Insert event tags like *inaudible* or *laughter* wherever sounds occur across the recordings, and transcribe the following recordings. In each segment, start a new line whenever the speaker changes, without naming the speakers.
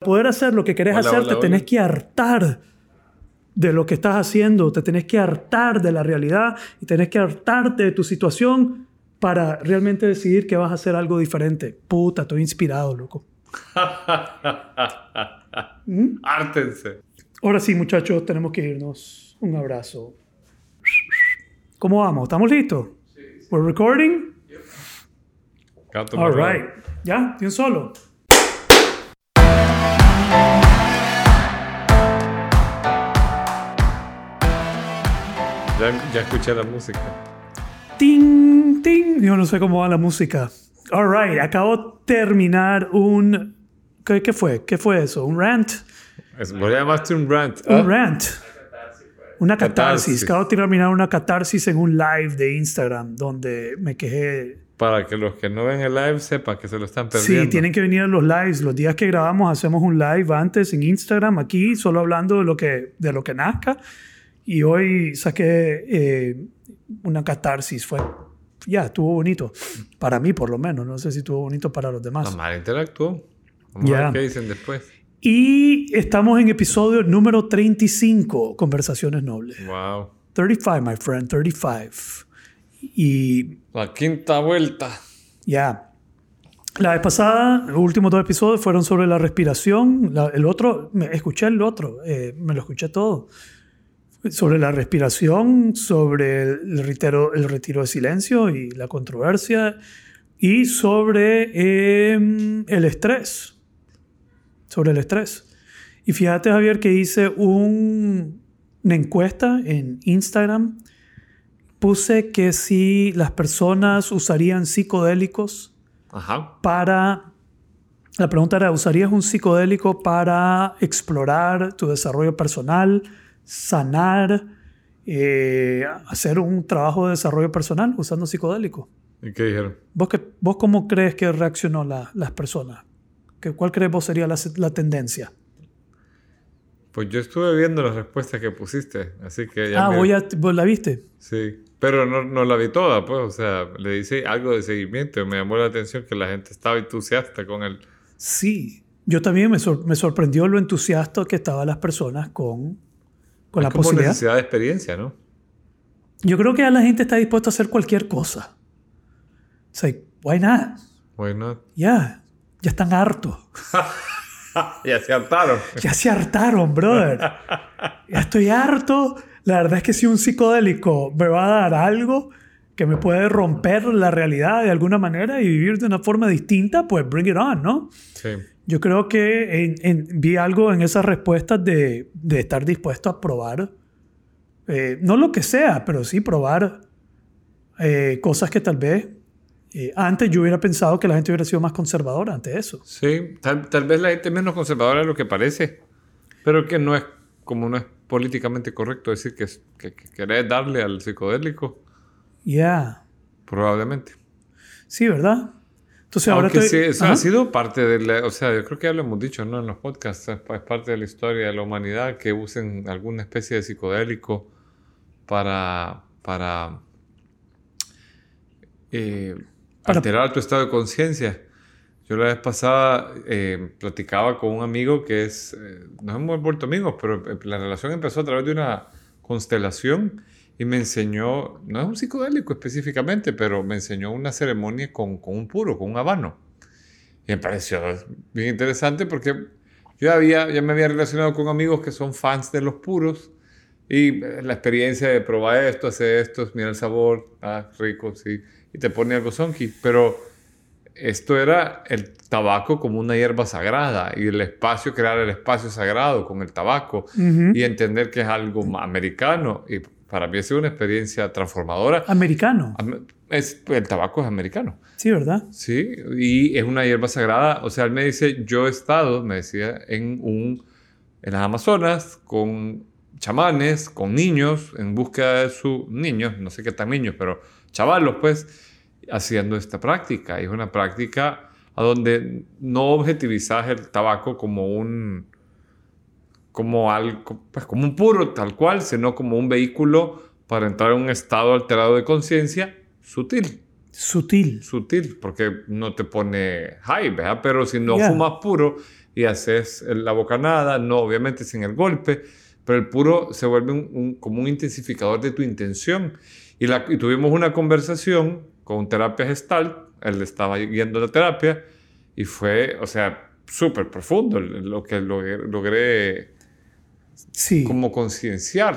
poder hacer lo que querés
Hola,
hacer,
hola,
te
hola.
tenés que hartar de lo que estás haciendo, te tenés que hartar de la realidad y tenés que hartarte de tu situación para realmente decidir que vas a hacer algo diferente. Puta, estoy inspirado, loco. *laughs* ¿Mm?
Ártense.
Ahora sí, muchachos, tenemos que irnos. Un abrazo. ¿Cómo vamos? ¿Estamos listos? ¿We're recording?
Gato
All right. ¿Ya? ¿De un solo?
Ya, ya escuché la música.
Ting, ting. Yo no sé cómo va la música. All right. Acabo de terminar un... ¿Qué, qué fue? ¿Qué fue eso? ¿Un rant?
Es, a llamaste un rant.
Un
¿ah?
rant. Una catarsis.
Catarsis.
Acabo de terminar una catarsis en un live de Instagram donde me quejé
Para que los que no ven el live sepan que se lo están perdiendo.
Sí, tienen que venir a los lives. Los días que grabamos hacemos un live antes en Instagram, aquí, solo hablando de lo que, de lo que nazca. Y hoy saqué eh, una catarsis. Fue, ya, estuvo bonito. Para mí, por lo menos. No sé si estuvo bonito para los demás.
Madre interactuó. Vamos a
Ya.
ver qué dicen después.
Y estamos en episodio número 35, Conversaciones Nobles.
Wow.
35, my friend, 35. Y
La quinta vuelta.
Ya. La vez pasada, los últimos dos episodios fueron sobre la respiración. La- el otro, me, escuché el otro, eh, me lo escuché todo. Sobre la respiración, sobre el retiro, el retiro de silencio y la controversia, y sobre eh, el estrés. Sobre el estrés. Y fíjate, Javier, que hice un- una encuesta en Instagram puse que si las personas usarían psicodélicos
Ajá.
para... La pregunta era, ¿usarías un psicodélico para explorar tu desarrollo personal, sanar, eh, hacer un trabajo de desarrollo personal usando psicodélico?
¿Y qué dijeron?
¿Vos, qué- vos cómo crees que reaccionó la- las personas? ¿Qué- ¿Cuál crees vos sería la, la tendencia?
Pues yo estuve viendo las respuestas que pusiste, así que ya
Ah, vos, ya, vos la viste.
Sí, pero no, no la vi toda, pues, o sea, le hice algo de seguimiento y me llamó la atención que la gente estaba entusiasta con el...
Sí, yo también me, sor- me sorprendió lo entusiasta que estaban las personas con, con la
es como
posibilidad.
necesidad de experiencia, ¿no?
Yo creo que ya la gente está dispuesta a hacer cualquier cosa. O sea, why not?
Bueno,
Ya, ya están hartos. *laughs*
ya se hartaron.
Ya se hartaron, brother. Ya estoy harto. La verdad es que si un psicodélico me va a dar algo que me puede romper la realidad de alguna manera y vivir de una forma distinta, pues bring it on, ¿no?
Sí,
Yo creo que en- en- vi algo en esas respuestas de, de estar dispuesto a probar, eh, no lo que sea, pero sí probar eh, cosas que tal vez eh, antes yo hubiera pensado que la gente hubiera sido más conservadora ante eso.
sí, tal, tal vez la gente es menos conservadora de lo que parece, pero que no es, como no es políticamente correcto decir que, que, que querés darle al psicodélico,
Ya,
probablemente.
sí, ¿verdad? Entonces ahora
Aunque
estoy-
sí, eso
Ajá.
ha sido parte de la, o sea, yo creo que ya lo hemos dicho, ¿no? En los podcasts, es parte de la historia de la humanidad que usen alguna especie de psicodélico para, para, eh,
Para-
alterar tu estado de conciencia. Yo la vez pasada eh, platicaba con un amigo que es, eh, nos hemos vuelto amigos, pero eh, la relación empezó a través de una constelación y me enseñó, no es un psicodélico específicamente, pero me enseñó una ceremonia con, con un puro, con un habano. Y me pareció bien interesante porque yo había, ya me había relacionado con amigos que son fans de los puros y eh, la experiencia de probar esto, hacer esto, mira el sabor, ah, rico, sí, y te pone algo sonky, pero esto era el tabaco como una hierba sagrada y el espacio, crear el espacio sagrado con el tabaco
Ujú.
y entender que es algo americano y para mí ha sido una experiencia transformadora.
Americano,
Am- Es, el tabaco es americano.
sí, ¿verdad?
Sí, y es una hierba sagrada. O sea, él me dice, yo he estado, me decía, en un en las Amazonas con chamanes, con niños, en búsqueda de sus niños, no sé qué tan niños, pero chavalos, pues, haciendo esta práctica. Y es una práctica a donde no objetivizas el tabaco como un como algo, pues como un puro tal cual, sino como un vehículo para entrar en un estado alterado de conciencia sutil
Sutil.
sutil, porque no te pone high, ¿verdad? Pero si no
Ya.
fumas puro, y haces la bocanada, no obviamente sin el golpe, pero el puro se vuelve un, como un intensificador de tu intención. Y, la, y tuvimos una conversación con terapia gestalt, él estaba guiando la terapia y fue, o sea, súper profundo lo que logré
sí.
como concienciar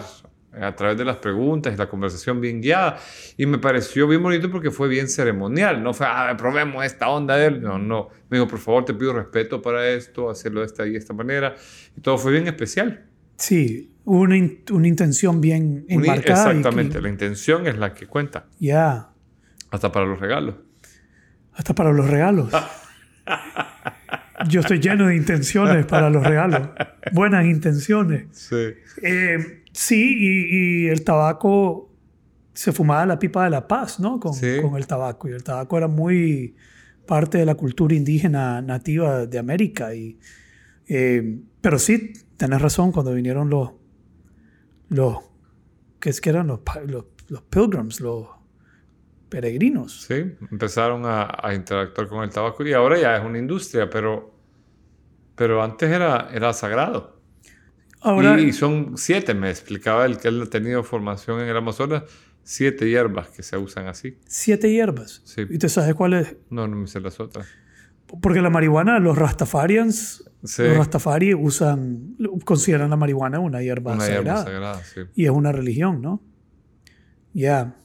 a través de las preguntas y la conversación bien guiada. Y me pareció bien bonito porque fue bien ceremonial. No fue, ah, probemos esta onda de él. No, no. Me dijo, por favor, te pido respeto para esto, hacerlo de esta y esta manera. Y todo fue bien especial.
Sí, una, una intención bien enmarcada.
Exactamente, la intención es la que cuenta.
Ya.
Hasta para los regalos.
Hasta para los regalos. *laughs* Yo estoy lleno de intenciones para los regalos. Buenas intenciones.
Sí.
Eh, sí, y, el tabaco se fumaba la pipa de la paz, ¿no? Con, con, el tabaco. Y el tabaco era muy parte de la cultura indígena nativa de América. Y, eh, pero sí, tenés razón, cuando vinieron los, los ¿qué es que eran? Los, los, los pilgrims, los peregrinos.
Sí, empezaron a, a, interactuar con el tabaco y ahora ya es una industria, pero, pero antes era, era sagrado. Ahora, y, son siete, me explicaba el que él ha tenido formación en el Amazonas, siete hierbas que se usan así.
¿Siete hierbas?
Sí.
¿Y te sabes cuáles?
No, no me sé las otras.
Porque la marihuana, los rastafarians, los rastafari usan, consideran la marihuana una hierba
una
sagrada.
Hierba sagrada sí.
Y es una religión, ¿no? Ya.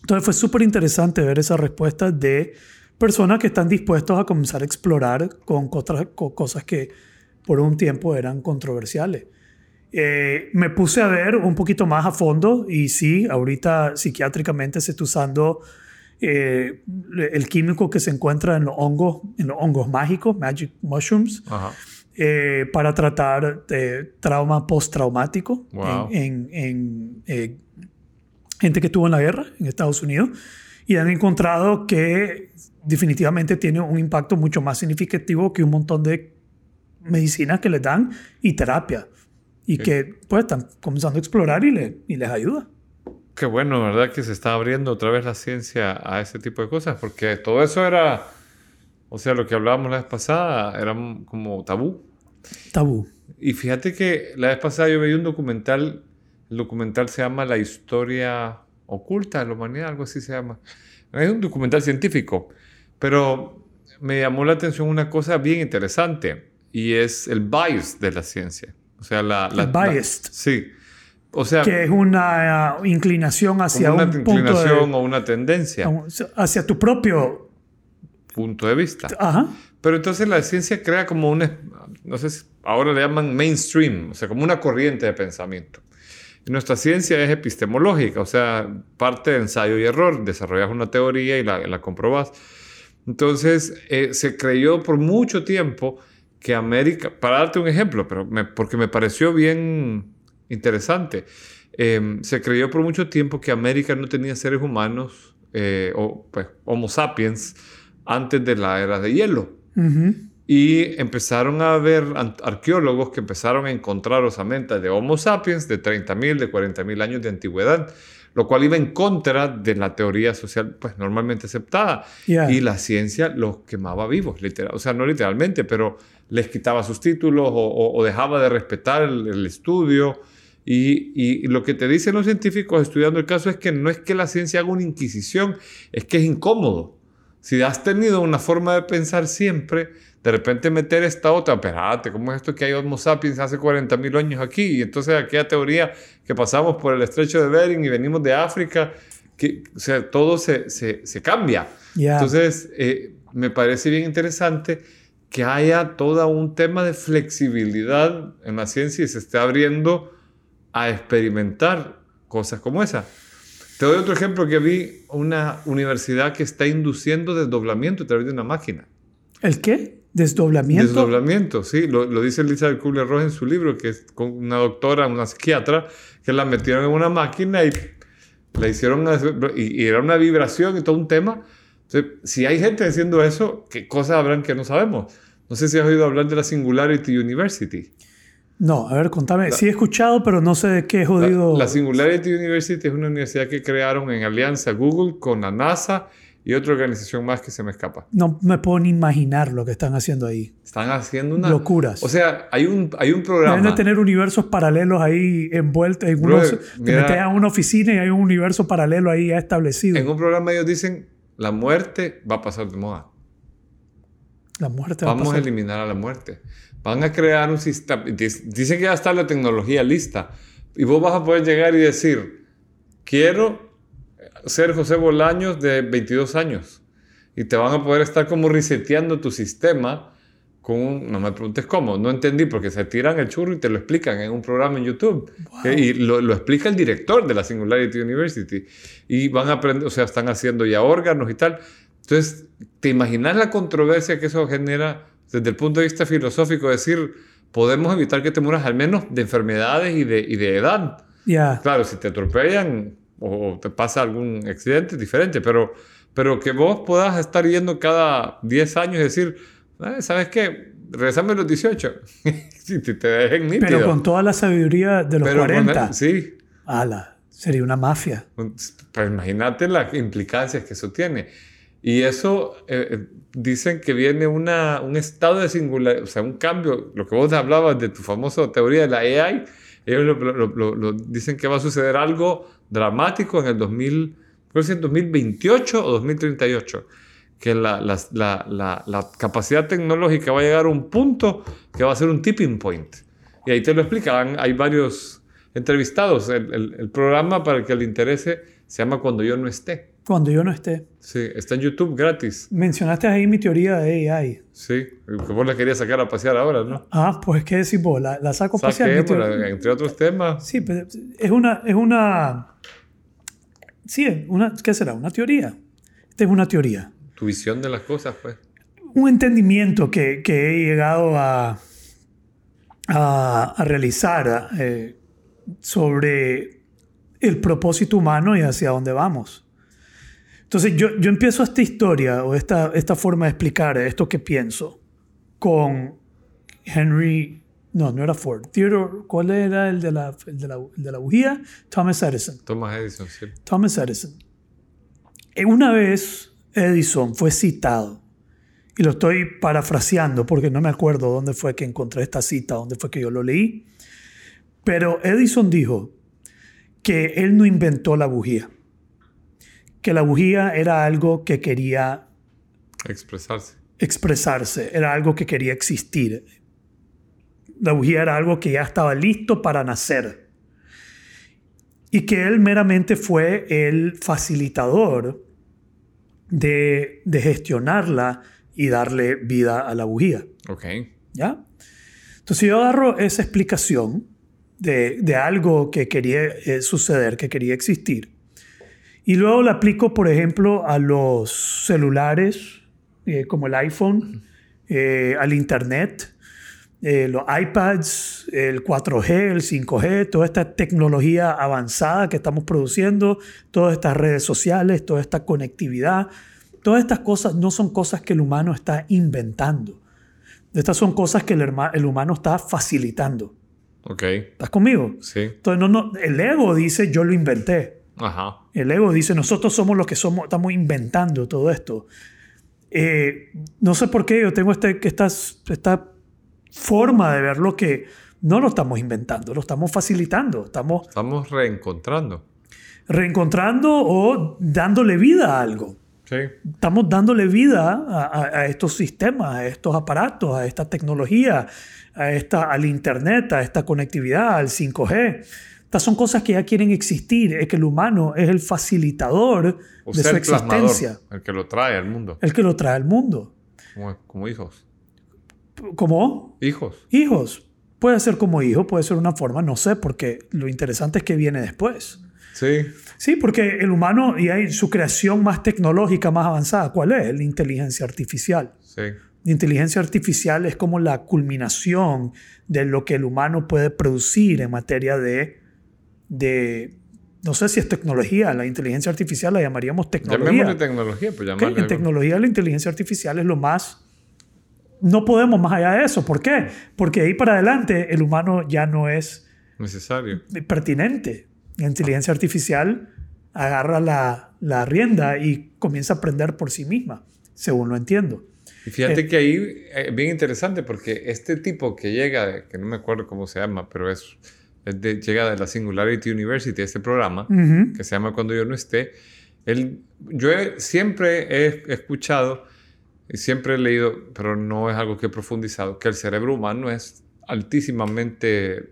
Entonces fue súper interesante ver esa respuesta de personas que están dispuestos a comenzar a explorar con cosas, que por un tiempo eran controversiales. Eh, me puse a ver un poquito más a fondo y sí, ahorita psiquiátricamente se está usando eh, el químico que se encuentra en los hongos, en los hongos mágicos, magic mushrooms, eh, para tratar de trauma postraumático en, en, en gente que estuvo en la guerra en Estados Unidos y han encontrado que definitivamente tiene un impacto mucho más significativo que un montón de medicinas que les dan y terapia y que pues están comenzando a explorar y, le, y les ayuda.
Qué bueno, ¿verdad? Que se está abriendo otra vez la ciencia a ese tipo de cosas, porque todo eso era, o sea, lo que hablábamos la vez pasada, era como tabú.
Tabú.
Y fíjate que la vez pasada yo veía un documental el documental se llama La historia oculta de la humanidad, algo así se llama. Es un documental científico, pero me llamó la atención una cosa bien interesante y es el bias de la ciencia. O sea, la... la
el bias.
sí. O sea,
que es una uh, inclinación hacia
una
un
inclinación o una tendencia.
Hacia tu propio
punto de vista.
Ajá.
Pero entonces la ciencia crea como un, no sé, ahora le llaman mainstream, o sea, como una corriente de pensamiento. Nuestra ciencia es epistemológica, o sea, parte de ensayo y error. Desarrollas una teoría y la, la comprobas. Entonces, eh, se creyó por mucho tiempo que América, para darte un ejemplo, pero porque me pareció bien interesante, em, se creyó por mucho tiempo que América no tenía seres humanos eh, o pues, Homo sapiens antes de la era de hielo. Y empezaron a haber arqueólogos que empezaron a encontrar osamentas de Homo sapiens de 30.000, de 40.000 años de antigüedad, lo cual iba en contra de la teoría social pues, normalmente aceptada. Y la ciencia los quemaba vivos, literal. O sea, no literalmente, pero les quitaba sus títulos o, dejaba de respetar el, estudio. Y, y, lo que te dicen los científicos estudiando el caso es que no es que la ciencia haga una inquisición, es que es incómodo. Si has tenido una forma de pensar siempre, de repente meter esta otra, espérate, ¿cómo es esto que hay Homo sapiens hace 40.000 años aquí? Y entonces aquella teoría que pasamos por el estrecho de Bering y venimos de África, que, o sea, todo se, se, se cambia. Entonces, eh, me parece bien interesante que haya todo un tema de flexibilidad en la ciencia y se esté abriendo a experimentar cosas como esa. Te doy otro ejemplo que vi una universidad que está induciendo desdoblamiento a través de una máquina.
¿El qué? Desdoblamiento.
Desdoblamiento, sí, lo, lo dice Elizabeth Kubler-Ross en su libro, que es con una doctora, una psiquiatra, que la metieron en una máquina y la hicieron, y, era una vibración y todo un tema. Entonces, si hay gente haciendo eso, ¿qué cosas habrán que no sabemos? No sé si has oído hablar de la Singularity University.
No, a ver, contame. sí he escuchado, pero no sé de qué he jodido.
La, la, Singularity University es una universidad que crearon en alianza Google con la NASA y otra organización más que se me escapa.
No me puedo ni imaginar lo que están haciendo ahí.
Están haciendo una...
Locuras.
O sea, hay un, hay un programa...
Deben de tener universos paralelos ahí envueltos. En unos,
Brother,
te
mira-
metes a una oficina y hay un universo paralelo ahí ya establecido.
En un programa ellos dicen, la muerte va a pasar de moda.
La muerte va a
Vamos a
pasar.
eliminar a la muerte. Van a crear un sistema. dic- Dicen que ya está la tecnología lista. Y vos vas a poder llegar y decir: Quiero ser José Bolaños de 22 años. Y te van a poder estar como reseteando tu sistema con un. No me preguntes cómo. No entendí porque se tiran el churro y te lo explican en un programa en YouTube. Y lo, lo explica el director de la Singularity University. Y van a aprender, o sea, están haciendo ya órganos y tal. Entonces, ¿te imaginas la controversia que eso genera desde el punto de vista filosófico? Decir, podemos evitar que te mueras al menos de enfermedades y de, y de edad.
Ya.
Claro, si te atropellan o te pasa algún accidente diferente, pero, pero que vos puedas estar yendo cada 10 años y decir, "Ah, ¿sabes qué? Regresame a los 18. *laughs* si te, te dejen nítido.
Pero con toda la sabiduría de los
Pero con-
40.
sí.
Ala, sería una mafia.
Pero imagínate las implicancias que eso tiene. Y eso eh, eh, dicen que viene una, un estado de singularidad, o sea, un cambio, lo que vos hablabas de tu famosa teoría de la AI, ellos lo, lo- lo- lo- dicen que va a suceder algo dramático en el 2000, creo que en 2028 o 2038, que la, la- la- la capacidad tecnológica va a llegar a un punto que va a ser un tipping point. Y ahí te lo explican, hay varios entrevistados. El, el- el programa para el que le interese se llama Cuando yo no esté.
Cuando yo no esté.
Sí, está en YouTube gratis.
Mencionaste ahí mi teoría de AI.
Sí, que vos la querías sacar a pasear ahora, ¿no?
Ah, pues qué decís vos, la, la saco a pasear, teoría.
entre otros temas.
Sí, pero es una, es una, sí, una, ¿qué será? Una teoría. Esta es una teoría.
Tu visión de las cosas, pues.
Un entendimiento que, que he llegado a, a, a realizar eh, sobre el propósito humano y hacia dónde vamos. Entonces yo, yo empiezo esta historia o esta, esta forma de explicar esto que pienso con Henry, no, no era Ford, Theodore, ¿cuál era el de la, el de la, el de la bujía? Thomas Edison.
Thomas Edison, sí.
Thomas Edison. Eh, Una vez Edison fue citado, y lo estoy parafraseando porque no me acuerdo dónde fue que encontré esta cita, dónde fue que yo lo leí, pero Edison dijo que él no inventó la bujía, que la bujía era algo que quería
Expresarse.
expresarse, era algo que quería existir. La bujía era algo que ya estaba listo para nacer. Y que él meramente fue el facilitador de, de gestionarla y darle vida a la bujía.
Ok.
¿Ya? Entonces yo agarro esa explicación de, de algo que quería eh, suceder, que quería existir, y luego la aplico, por ejemplo, a los celulares, eh, como el iPhone, eh, al Internet, eh, los iPads, el 4G, el 5G, toda esta tecnología avanzada que estamos produciendo, todas estas redes sociales, toda esta conectividad, todas estas cosas no son cosas que el humano está inventando. Estas son cosas que el, herma- el humano está facilitando.
Ok.
¿Estás conmigo?
Sí.
Entonces, no, no, el ego dice, yo lo inventé.
Ajá.
El ego dice, nosotros somos los que somos, estamos inventando todo esto. Eh, no sé por qué yo tengo este, esta forma de verlo que no lo estamos inventando, lo estamos facilitando, estamos
Estamos reencontrando.
reencontrando o dándole vida a algo.
Sí.
Estamos dándole vida a, a- a estos sistemas, a estos aparatos, a esta tecnología, a esta, al Internet, a esta conectividad, al 5G. Estas son cosas que ya quieren existir. Es que el humano es el facilitador
O
de su
el
existencia,
el que lo trae al mundo.
el que lo trae al mundo.
Como, como hijos.
Como
Hijos.
hijos. Puede ser como hijo, puede ser una forma, no sé, porque lo interesante es que viene después.
Sí.
Sí, porque el humano y hay su creación más tecnológica, más avanzada, ¿cuál es? La inteligencia artificial.
Sí.
La inteligencia artificial es como la culminación de lo que el humano puede producir en materia de, de no sé si es tecnología, la inteligencia artificial la llamaríamos tecnología.
Llamémosle tecnología, pues llamarle
En tecnología la inteligencia artificial es lo más... No podemos más allá de eso. ¿Por qué? Porque ahí para adelante el humano ya no es
necesario.
pertinente. La inteligencia artificial agarra la, la rienda y comienza a aprender por sí misma, según lo entiendo.
Y fíjate eh, que ahí es eh, bien interesante porque este tipo que llega, que no me acuerdo cómo se llama, pero es, de, llega de la Singularity University, este programa, que se llama Cuando yo no esté, él, yo siempre he escuchado y siempre he leído, pero no es algo que he profundizado, que el cerebro humano es altísimamente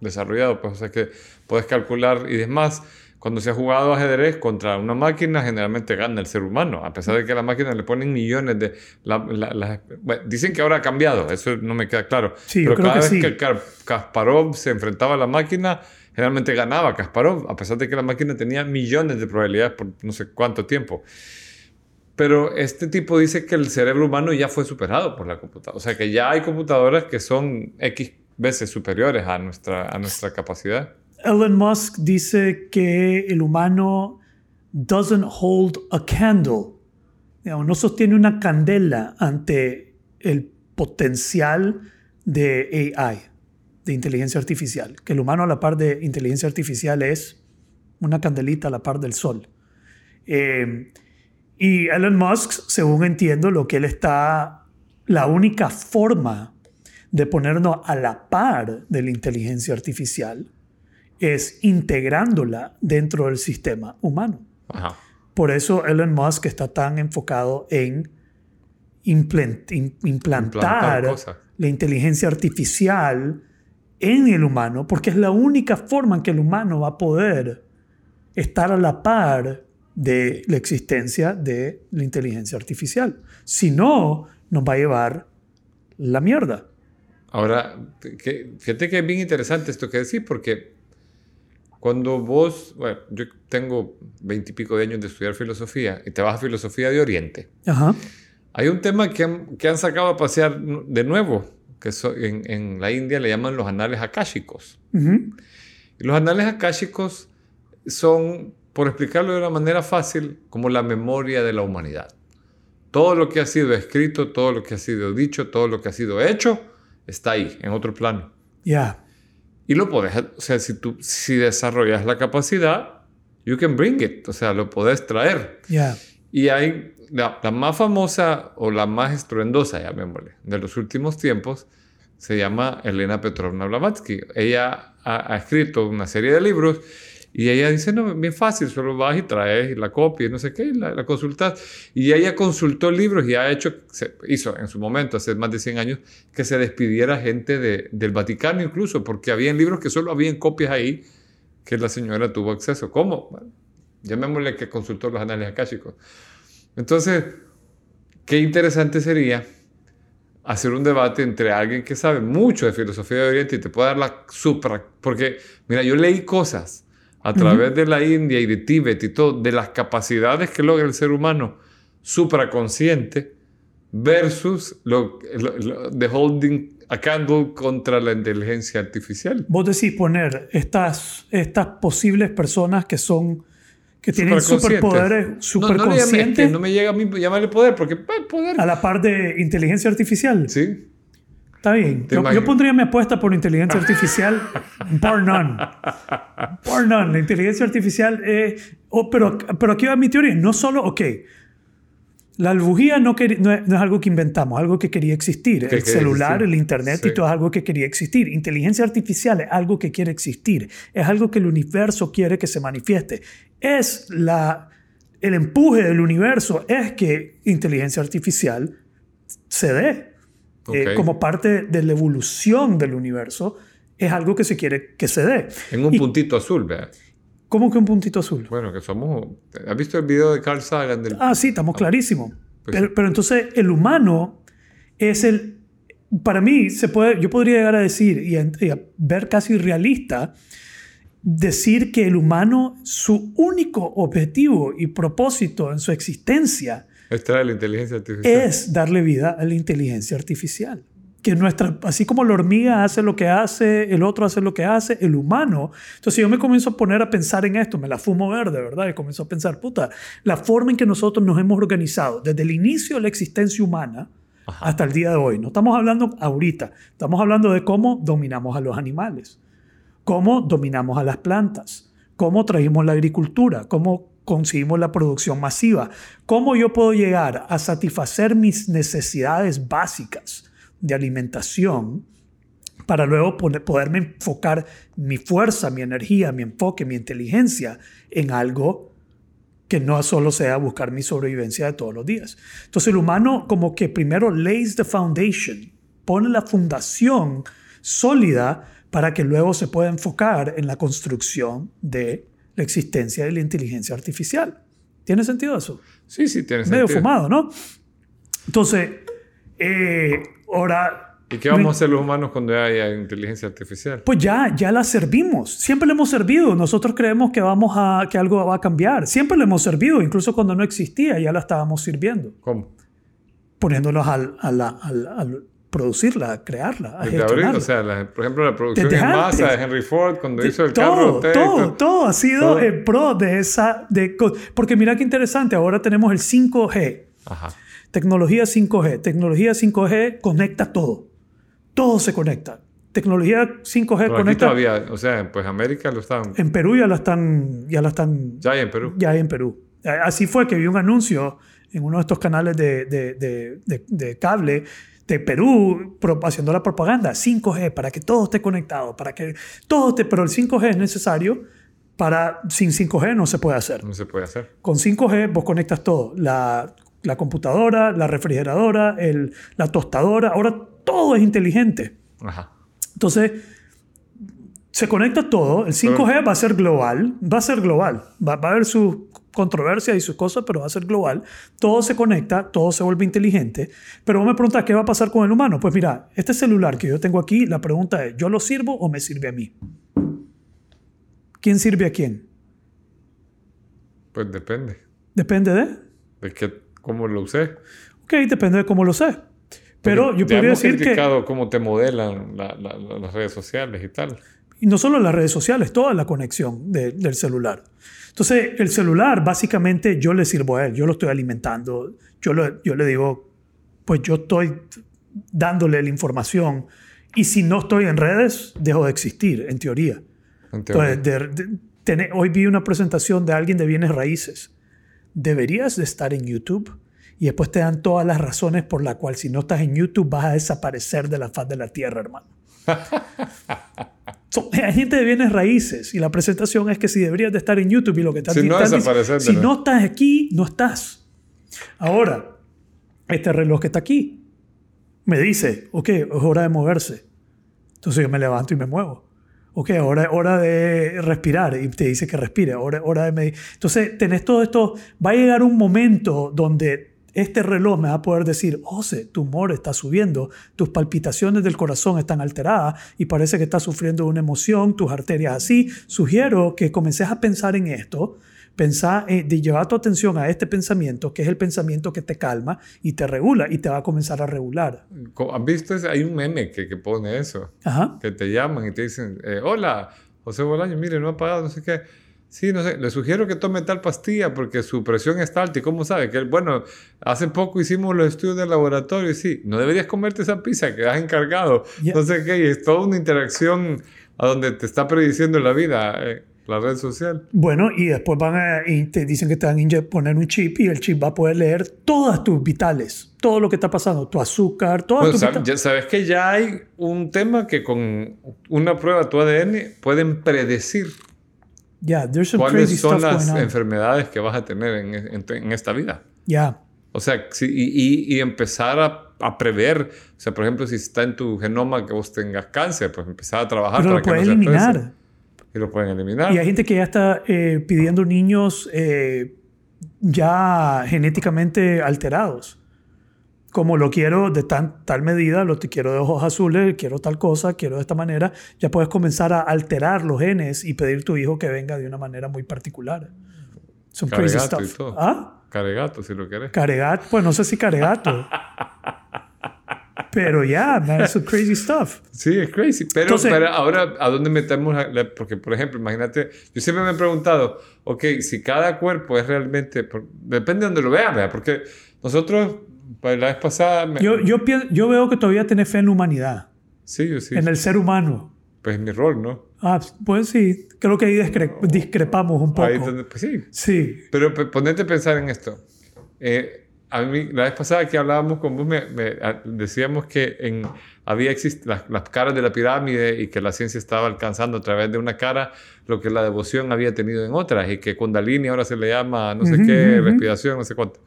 desarrollado, pues, o sea que puedes calcular y demás. Cuando se ha jugado ajedrez contra una máquina, generalmente gana el ser humano, a pesar de que a la máquina le ponen millones de... dicen que ahora ha cambiado, eso no me queda claro.
Sí,
Pero
yo creo
cada
que
vez
sí.
que Kasparov se enfrentaba a la máquina, generalmente ganaba Kasparov, a pesar de que la máquina tenía millones de probabilidades por no sé cuánto tiempo. Pero este tipo dice que el cerebro humano ya fue superado por la computadora. O sea, que ya hay computadoras que son X veces superiores a nuestra, a nuestra capacidad.
Elon Musk dice que el humano doesn't hold a candle, no sostiene una candela ante el potencial de AI, de inteligencia artificial, que el humano a la par de inteligencia artificial es una candelita a la par del sol. Eh, y Elon Musk, según entiendo, lo que él está, la única forma de ponernos a la par de la inteligencia artificial es integrándola dentro del sistema humano.
Ajá.
Por eso Elon Musk está tan enfocado en implant- in- implantar, la inteligencia artificial en el humano, porque es la única forma en que el humano va a poder estar a la par de la existencia de la inteligencia artificial. Si no, nos va a llevar la mierda.
Ahora, que, fíjate que es bien interesante esto que decís, porque cuando vos, bueno, yo tengo veintipico de años de estudiar filosofía y te vas a filosofía de Oriente,
Ajá.
hay un tema que han, que han sacado a pasear de nuevo, que so- en, en la India le llaman los anales akáshicos.
Ujú.
Y los anales akáshicos son, por explicarlo de una manera fácil, como la memoria de la humanidad. Todo lo que ha sido escrito, todo lo que ha sido dicho, todo lo que ha sido hecho, está ahí, en otro plano.
Ya.
Y lo podés, o sea, si tú si desarrollas la capacidad, you can bring it, o sea, lo podés traer.
Ya.
Y hay la, la más famosa o la más estruendosa, llamémosle, de los últimos tiempos, se llama Elena Petrovna Blavatsky. Ella ha, ha escrito una serie de libros y ella dice, no, bien fácil, solo vas y traes la copia y no sé qué, y la, la consultas. Y ella consultó libros y ha hecho, se hizo en su momento, hace más de 100 años, que se despidiera gente de- del Vaticano incluso, porque habían libros que solo habían copias ahí que la señora tuvo acceso. ¿Cómo? Bueno, llamémosle que consultó los anales akáshicos. Entonces, qué interesante sería hacer un debate entre alguien que sabe mucho de filosofía de Oriente y te puede dar la supra... Porque, mira, yo leí cosas a través de la India y de Tíbet y todo, de las capacidades que logra el ser humano supraconsciente versus lo, lo- lo- the holding a candle contra la inteligencia artificial.
Vos decís poner estas, estas posibles personas que son que tienen superpoderes
No, no,
superconscientes
que no me llega a mí llamarle poder, porque pues, poder...
a la par de inteligencia artificial.
Sí.
Está bien. Yo, yo pondría mi apuesta por inteligencia artificial. bar none. Bar none. La inteligencia artificial. es oh, pero, pero aquí va mi teoría. No solo, ok. La bujía no, quer- no, es, no es algo que inventamos, algo que quería existir. El celular, el internet
Sí.
y todo es algo que quería existir. Inteligencia artificial es algo que quiere existir. Es algo que el universo quiere que se manifieste. Es la, el empuje del universo, es que inteligencia artificial se dé. Eh, como parte de la evolución del universo, es algo que se quiere que se dé.
En un
Y-
puntito azul, vea.
¿Cómo que un puntito azul?
Bueno, que somos... ¿Has visto el video de Carl Sagan del...
Ah, sí, estamos clarísimos.
Pues
pero, pero entonces el humano es el... Para mí, se puede, yo podría llegar a decir y a, y a ver casi realista, decir que el humano, su único objetivo y propósito en su existencia
Extrae la inteligencia artificial.
es darle vida a la inteligencia artificial. Que nuestra, así como la hormiga hace lo que hace, el otro hace lo que hace, el humano. Entonces yo me comienzo a poner a pensar en esto, me la fumo verde, ¿verdad? Y comienzo a pensar, puta, la forma en que nosotros nos hemos organizado desde el inicio de la existencia humana hasta el día de hoy. No estamos hablando ahorita, estamos hablando de cómo dominamos a los animales, cómo dominamos a las plantas, cómo trajimos la agricultura, cómo conseguimos la producción masiva, cómo yo puedo llegar a satisfacer mis necesidades básicas de alimentación para luego poderme enfocar mi fuerza, mi energía, mi enfoque, mi inteligencia en algo que no solo sea buscar mi sobrevivencia de todos los días. Entonces el humano como que primero lays the foundation, pone la fundación sólida para que luego se pueda enfocar en la construcción de la existencia de la inteligencia artificial. ¿Tiene sentido eso?
Sí, sí, tiene
sentido.
Medio
fumado, ¿no? Entonces, eh, ahora
¿Y qué vamos a hacer los humanos cuando haya inteligencia artificial?
Pues ya, ya la servimos. Siempre le hemos servido. Nosotros creemos que, vamos a, que algo va a cambiar. Siempre le hemos servido. Incluso cuando no existía, ya la estábamos sirviendo.
¿Cómo?
Poniéndonos al, al, producirla, crearla, a
o sea, por ejemplo, la producción en masa de Henry Ford cuando hizo el
todo, carro. Todo, todo ha sido en pro de esa... De, porque mira qué interesante, ahora tenemos el 5G. Ajá. Tecnología 5G. Tecnología 5G conecta todo todo se conecta. Tecnología 5G conecta.
todavía, o sea, pues América lo están.
En Perú ya la están, ya la están.
Ya hay en Perú.
Ya hay en Perú. Así fue que vi un anuncio en uno de estos canales de, de, de, de cable de Perú haciendo la propaganda 5G para que todo esté conectado, para que todo esté, pero el 5G es necesario para sin 5G no se puede hacer.
No se puede hacer.
Con 5G vos conectas todo, la, la computadora, la refrigeradora, el, la tostadora, ahora todo es inteligente. Entonces, se conecta todo. El 5G va a ser global. Va a ser global. Va, a haber sus controversias y sus cosas, pero va a ser global. Todo se conecta, todo se vuelve inteligente. Pero vos me preguntas, ¿qué va a pasar con el humano? Pues mira, este celular que yo tengo aquí, la pregunta es, ¿yo lo sirvo o me sirve a mí? ¿Quién sirve a quién?
Pues depende.
¿Depende de?
De que, cómo lo usé.
Ok, depende de cómo lo sé. Pero yo podría decir
criticado cómo te modelan las redes sociales y tal.
Y no solo las redes sociales, toda la conexión del celular. Entonces, el celular, básicamente, yo le sirvo a él, yo lo estoy alimentando. Yo, yo le digo, pues yo estoy dándole la información. Y si no estoy en redes, dejo de existir, en teoría. Entonces, hoy vi una presentación de alguien de bienes raíces. ¿Deberías de estar en YouTube? y después te dan todas las razones por las cuales si no estás en YouTube vas a desaparecer de la faz de la tierra, hermano. *laughs* *laughs* hay gente de bienes raíces y la presentación es que si deberías de estar en YouTube y lo que estás
si no,
si no estás aquí, no estás. Ahora, este reloj que está aquí me dice, ok, es hora de moverse. Entonces yo me levanto y me muevo. Ok, ahora hora de respirar y te dice que respire, hora, hora de medir. Entonces, tenés todo esto, va a llegar un momento donde este reloj me va a poder decir, José, tu humor está subiendo, tus palpitaciones del corazón están alteradas y parece que estás sufriendo una emoción, tus arterias así. Sugiero que comences a pensar en esto, pensar, eh, de llevar tu atención a este pensamiento, que es el pensamiento que te calma y te regula y te va a comenzar a regular.
¿Has visto? Hay un meme que, que pone eso, que te llaman y te dicen, eh, hola, José Bolaño, mire, no ha pagado, no sé qué. Sí, no sé, le sugiero que tome tal pastilla porque su presión está alta. ¿Y cómo sabe? Que, bueno, hace poco hicimos los estudios del laboratorio y sí, no deberías comerte esa pizza que has encargado. No sé qué, es toda una interacción a donde te está prediciendo la vida. Eh, la red social.
Bueno, y después van a, y te dicen que te van a poner un chip y el chip va a poder leer todas tus vitales, todo lo que está pasando, tu azúcar, todo
tus sabes, ya sabes que ya hay un tema que con una prueba de tu ADN pueden predecir ¿Cuáles son las enfermedades que vas a tener en, en, esta vida?
Ya.
O sea, y, y, empezar a, a, prever, o sea, por ejemplo, si está en tu genoma que vos tengas cáncer, pues empezar a trabajar
Pero para lo que eliminar.
Y lo pueden eliminar.
Y hay gente que ya está eh, pidiendo niños eh, ya genéticamente alterados como lo quiero de tan, tal medida, lo te quiero de ojos azules, quiero tal cosa, quiero de esta manera, ya puedes comenzar a alterar los genes y pedir a tu hijo que venga de una manera muy particular.
Son crazy stuff. Y todo. ¿Ah? Caregato, si lo quieres.
Caregato, pues no sé si caregato. pero ya, man, es crazy stuff.
Sí, es crazy. Pero, ahora, ¿a dónde metemos? porque, por ejemplo, imagínate, yo siempre me he preguntado, ok, si cada cuerpo es realmente, depende de donde lo veas, ¿verdad? Porque nosotros la vez pasada...
Yo, yo, yo veo que todavía tenés fe en la humanidad.
Sí, yo sí.
En el ser humano.
pues es mi rol, ¿no?
Ah, pues sí, creo que ahí discre- discrepamos un poco.
Ahí donde, pues sí.
Sí,
Pero p- ponete a pensar en esto. Eh, a mí, la vez pasada que hablábamos con vos, me, me- a- decíamos que en, había las, las caras de la pirámide y que la ciencia estaba alcanzando a través de una cara lo que la devoción había tenido en otras y que Kundalini ahora se le llama no sé
Ujú,
qué,
ujú, ujú.
respiración, no sé cuánto.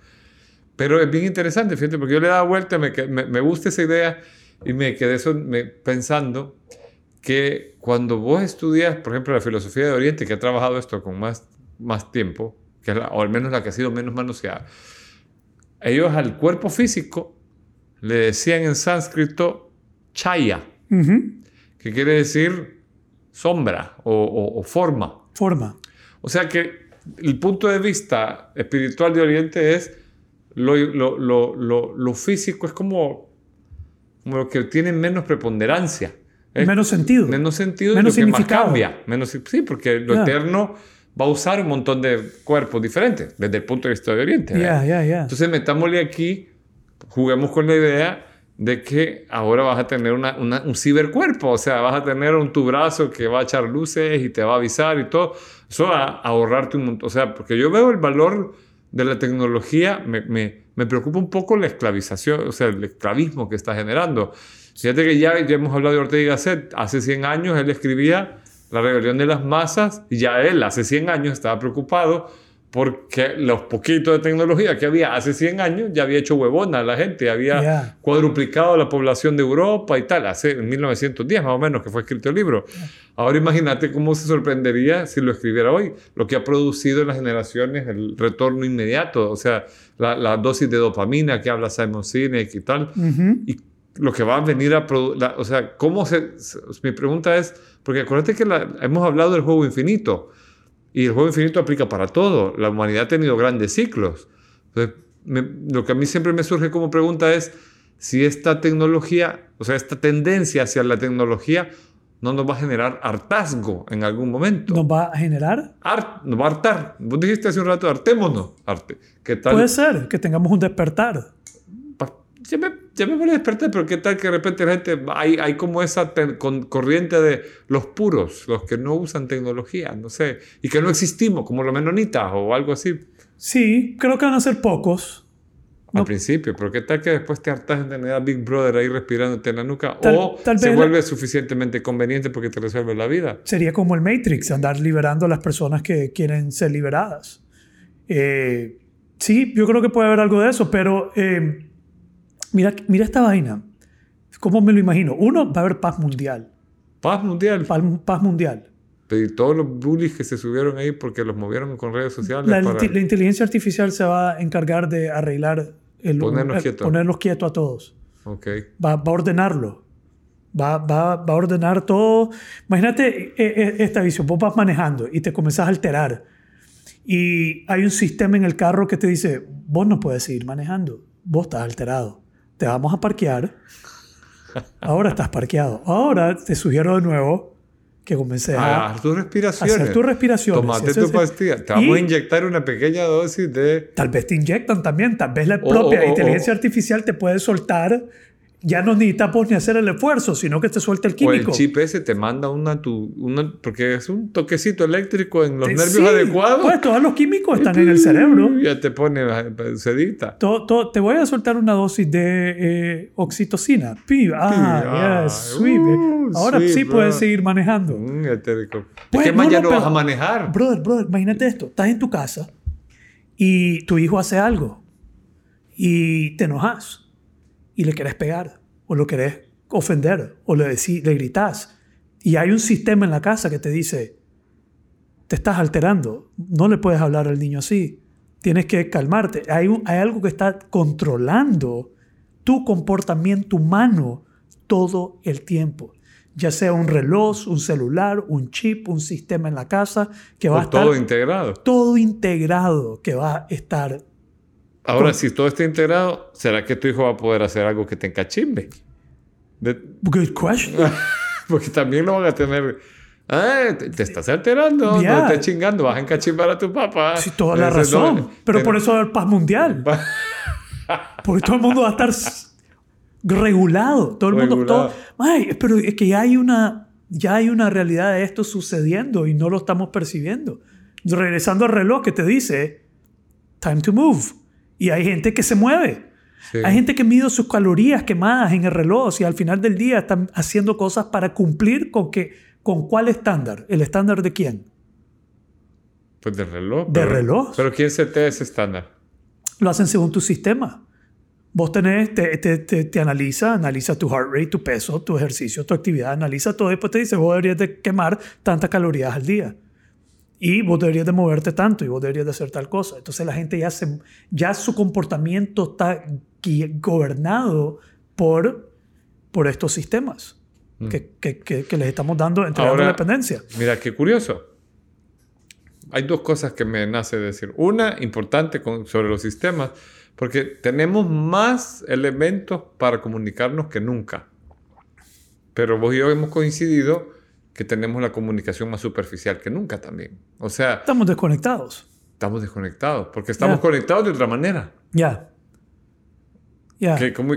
Pero es bien interesante, fíjate, porque yo le daba vuelta, me, me, me gusta esa idea y me quedé so- me- pensando que cuando vos estudias, por ejemplo, la filosofía de Oriente, que ha trabajado esto con más, más tiempo, que es la- o al menos la que ha sido menos manoseada, ellos al cuerpo físico le decían en sánscrito chaya,
Ujú.
que quiere decir sombra o, o- o forma.
forma.
O sea que el punto de vista espiritual de Oriente es lo, lo, lo, lo, físico es como, como lo que tiene menos preponderancia. Es
Menos sentido.
menos sentido
Menos
y lo que más
significado.
cambia. Menos, sí, porque lo
Ya.
eterno va a usar un montón de cuerpos diferentes desde el punto de vista de Oriente.
Ya, ya.
Entonces metámosle aquí, juguemos con la idea de que ahora vas a tener una, una- un cibercuerpo, o sea, vas a tener un tu brazo que va a echar luces y te va a avisar y todo. Eso va a ahorrarte un montón. O sea, porque yo veo el valor de la tecnología, me, me- me preocupa un poco la esclavización, o sea, el esclavismo que está generando. Fíjate que ya, ya hemos hablado de Ortega y Gasset. Hace 100 años él escribía La rebelión de las masas y ya él hace 100 años estaba preocupado porque los poquitos de tecnología que había hace 100 años ya había hecho huevona a la gente, había
Ya.
cuadruplicado la población de Europa y tal, hace en 1910 más o menos que fue escrito el libro. Ahora imagínate cómo se sorprendería si lo escribiera hoy, lo que ha producido en las generaciones, el retorno inmediato, o sea, la, la dosis de dopamina que habla Simon Sinek y tal,
Ujú.
y lo que va a venir a producir, o sea, ¿cómo se, se- Mi pregunta es, porque acuérdate que la- hemos hablado del juego infinito, y el juego infinito aplica para todo, la humanidad ha tenido grandes ciclos. Entonces, me- lo que a mí siempre me surge como pregunta es si esta tecnología, o sea, esta tendencia hacia la tecnología no nos va a generar hartazgo en algún momento.
Nos va a generar.
Hart- nos va a hartar. Vos dijiste hace un rato, hartémonos. Arte. ¿Qué tal?
Puede ser que tengamos un despertar.
Ya me, ya me voy a despertar, pero qué tal que de repente la gente, hay, hay como esa con- corriente de los puros, los que no usan tecnología, no sé, y que no existimos, como los menonitas o algo así
Sí, creo que van a ser pocos.
al
No.
principio, pero qué tal que después te hartas de tener a Big Brother ahí respirándote en la nuca
Tal-
o
tal
se
vez la-
vuelve suficientemente conveniente porque te resuelve la vida.
Sería como el Matrix, andar liberando a las personas que quieren ser liberadas. Eh, sí, yo creo que puede haber algo de eso, pero eh, mira, mira esta vaina. ¿Cómo me lo imagino? Uno, va a haber paz mundial.
Paz mundial.
Paz, paz mundial.
Y todos los bullies que se subieron ahí porque los movieron con redes sociales
La,
para...
la inteligencia artificial se va a encargar de arreglar el
Ponernos
el-
quietos.
ponernos quietos a todos.
Ok.
Va, va a ordenarlo. Va, va, va a ordenar todo. Imagínate eh, eh, esta visión. Vos vas manejando y te comenzás a alterar. Y hay un sistema en el carro que te dice, vos no puedes seguir manejando. Vos estás alterado. Te vamos a parquear. Ahora estás parqueado. Ahora te sugiero de nuevo que comences a
tus respiraciones.
hacer tus respiraciones.
Tomate
Ese
tu pastilla. Te vamos a inyectar una pequeña dosis de...
Tal vez te inyectan también, tal vez la
O-
propia
o- o-
inteligencia artificial te puede soltar, ya no necesitas ni hacer el esfuerzo, sino que te suelta el
O
químico.
el chip ese te manda una, tu, una... Porque es un toquecito eléctrico en los
Te-
nervios
sí,
adecuados.
Pues todos los químicos están en el cerebro.
Ya te pone... eh, Se dicta.
Todo- todo- te voy a soltar una dosis de eh, oxitocina. Pi- Ah,
Ah,
yes, sweet.
uh,
Ahora
sweet,
sí
bro.
puedes seguir manejando.
Mm.
Pues,
¿Qué más
no,
ya
no,
no
pero-
vas a manejar?
Brother, brother, imagínate esto. Estás en tu casa y tu hijo hace algo y te enojas y le querés pegar o lo querés ofender o le, decí- le gritas y hay un sistema en la casa que te dice te estás alterando, no le puedes hablar al niño así, tienes que calmarte. Hay, un- hay algo que está controlando tu comportamiento humano todo el tiempo. Ya sea un reloj, un celular, un chip, un sistema en la casa que va a estar
todo integrado.
todo integrado, que va a estar...
Ahora, si todo está integrado, ¿será que tu hijo va a poder hacer algo que te encachimbe? De-
Good question. *laughs*
porque también lo van a tener... Ah, te, te estás alterando,
Ya.
no estés chingando, vas a encachimbar a tu papá.
Sí, toda la razón.
no-
Pero
ten-
por eso va a haber paz mundial. *laughs* Porque todo el mundo va a estar regulado. Todo el mundo...
Regulado.
Todo, Ay, pero es que ya hay una, Ya hay una realidad de esto sucediendo y no lo estamos percibiendo. Regresando al reloj que te dice, time to move. Y hay gente que se mueve.
Sí.
Hay gente que mide sus calorías quemadas en el reloj y al final del día están haciendo cosas para cumplir con que con cuál estándar, el estándar de quién,
Pues de reloj.
De
pero-
reloj.
Pero ¿quién setea ese estándar?
lo hacen según tu sistema. Vos tenés, te, te, te, te analiza, analiza tu heart rate, tu peso, tu ejercicio, tu actividad, analiza todo y después te dice, vos deberías de quemar tantas calorías al día. Y vos deberías de moverte tanto y vos deberías de hacer tal cosa. Entonces la gente ya, se, ya su comportamiento está gobernado por, por estos sistemas que, que, que, que les estamos dando, entregando
Ahora-
dependencia.
Mira, qué curioso. Hay dos cosas que me nace decir. Una, importante con- sobre los sistemas, porque tenemos más elementos para comunicarnos que nunca. Pero vos y yo hemos coincidido que tenemos la comunicación más superficial que nunca también. O sea,
Estamos desconectados.
estamos desconectados, porque estamos
Ya.
conectados de otra manera.
Ya. Ya.
¿Qué- cómo,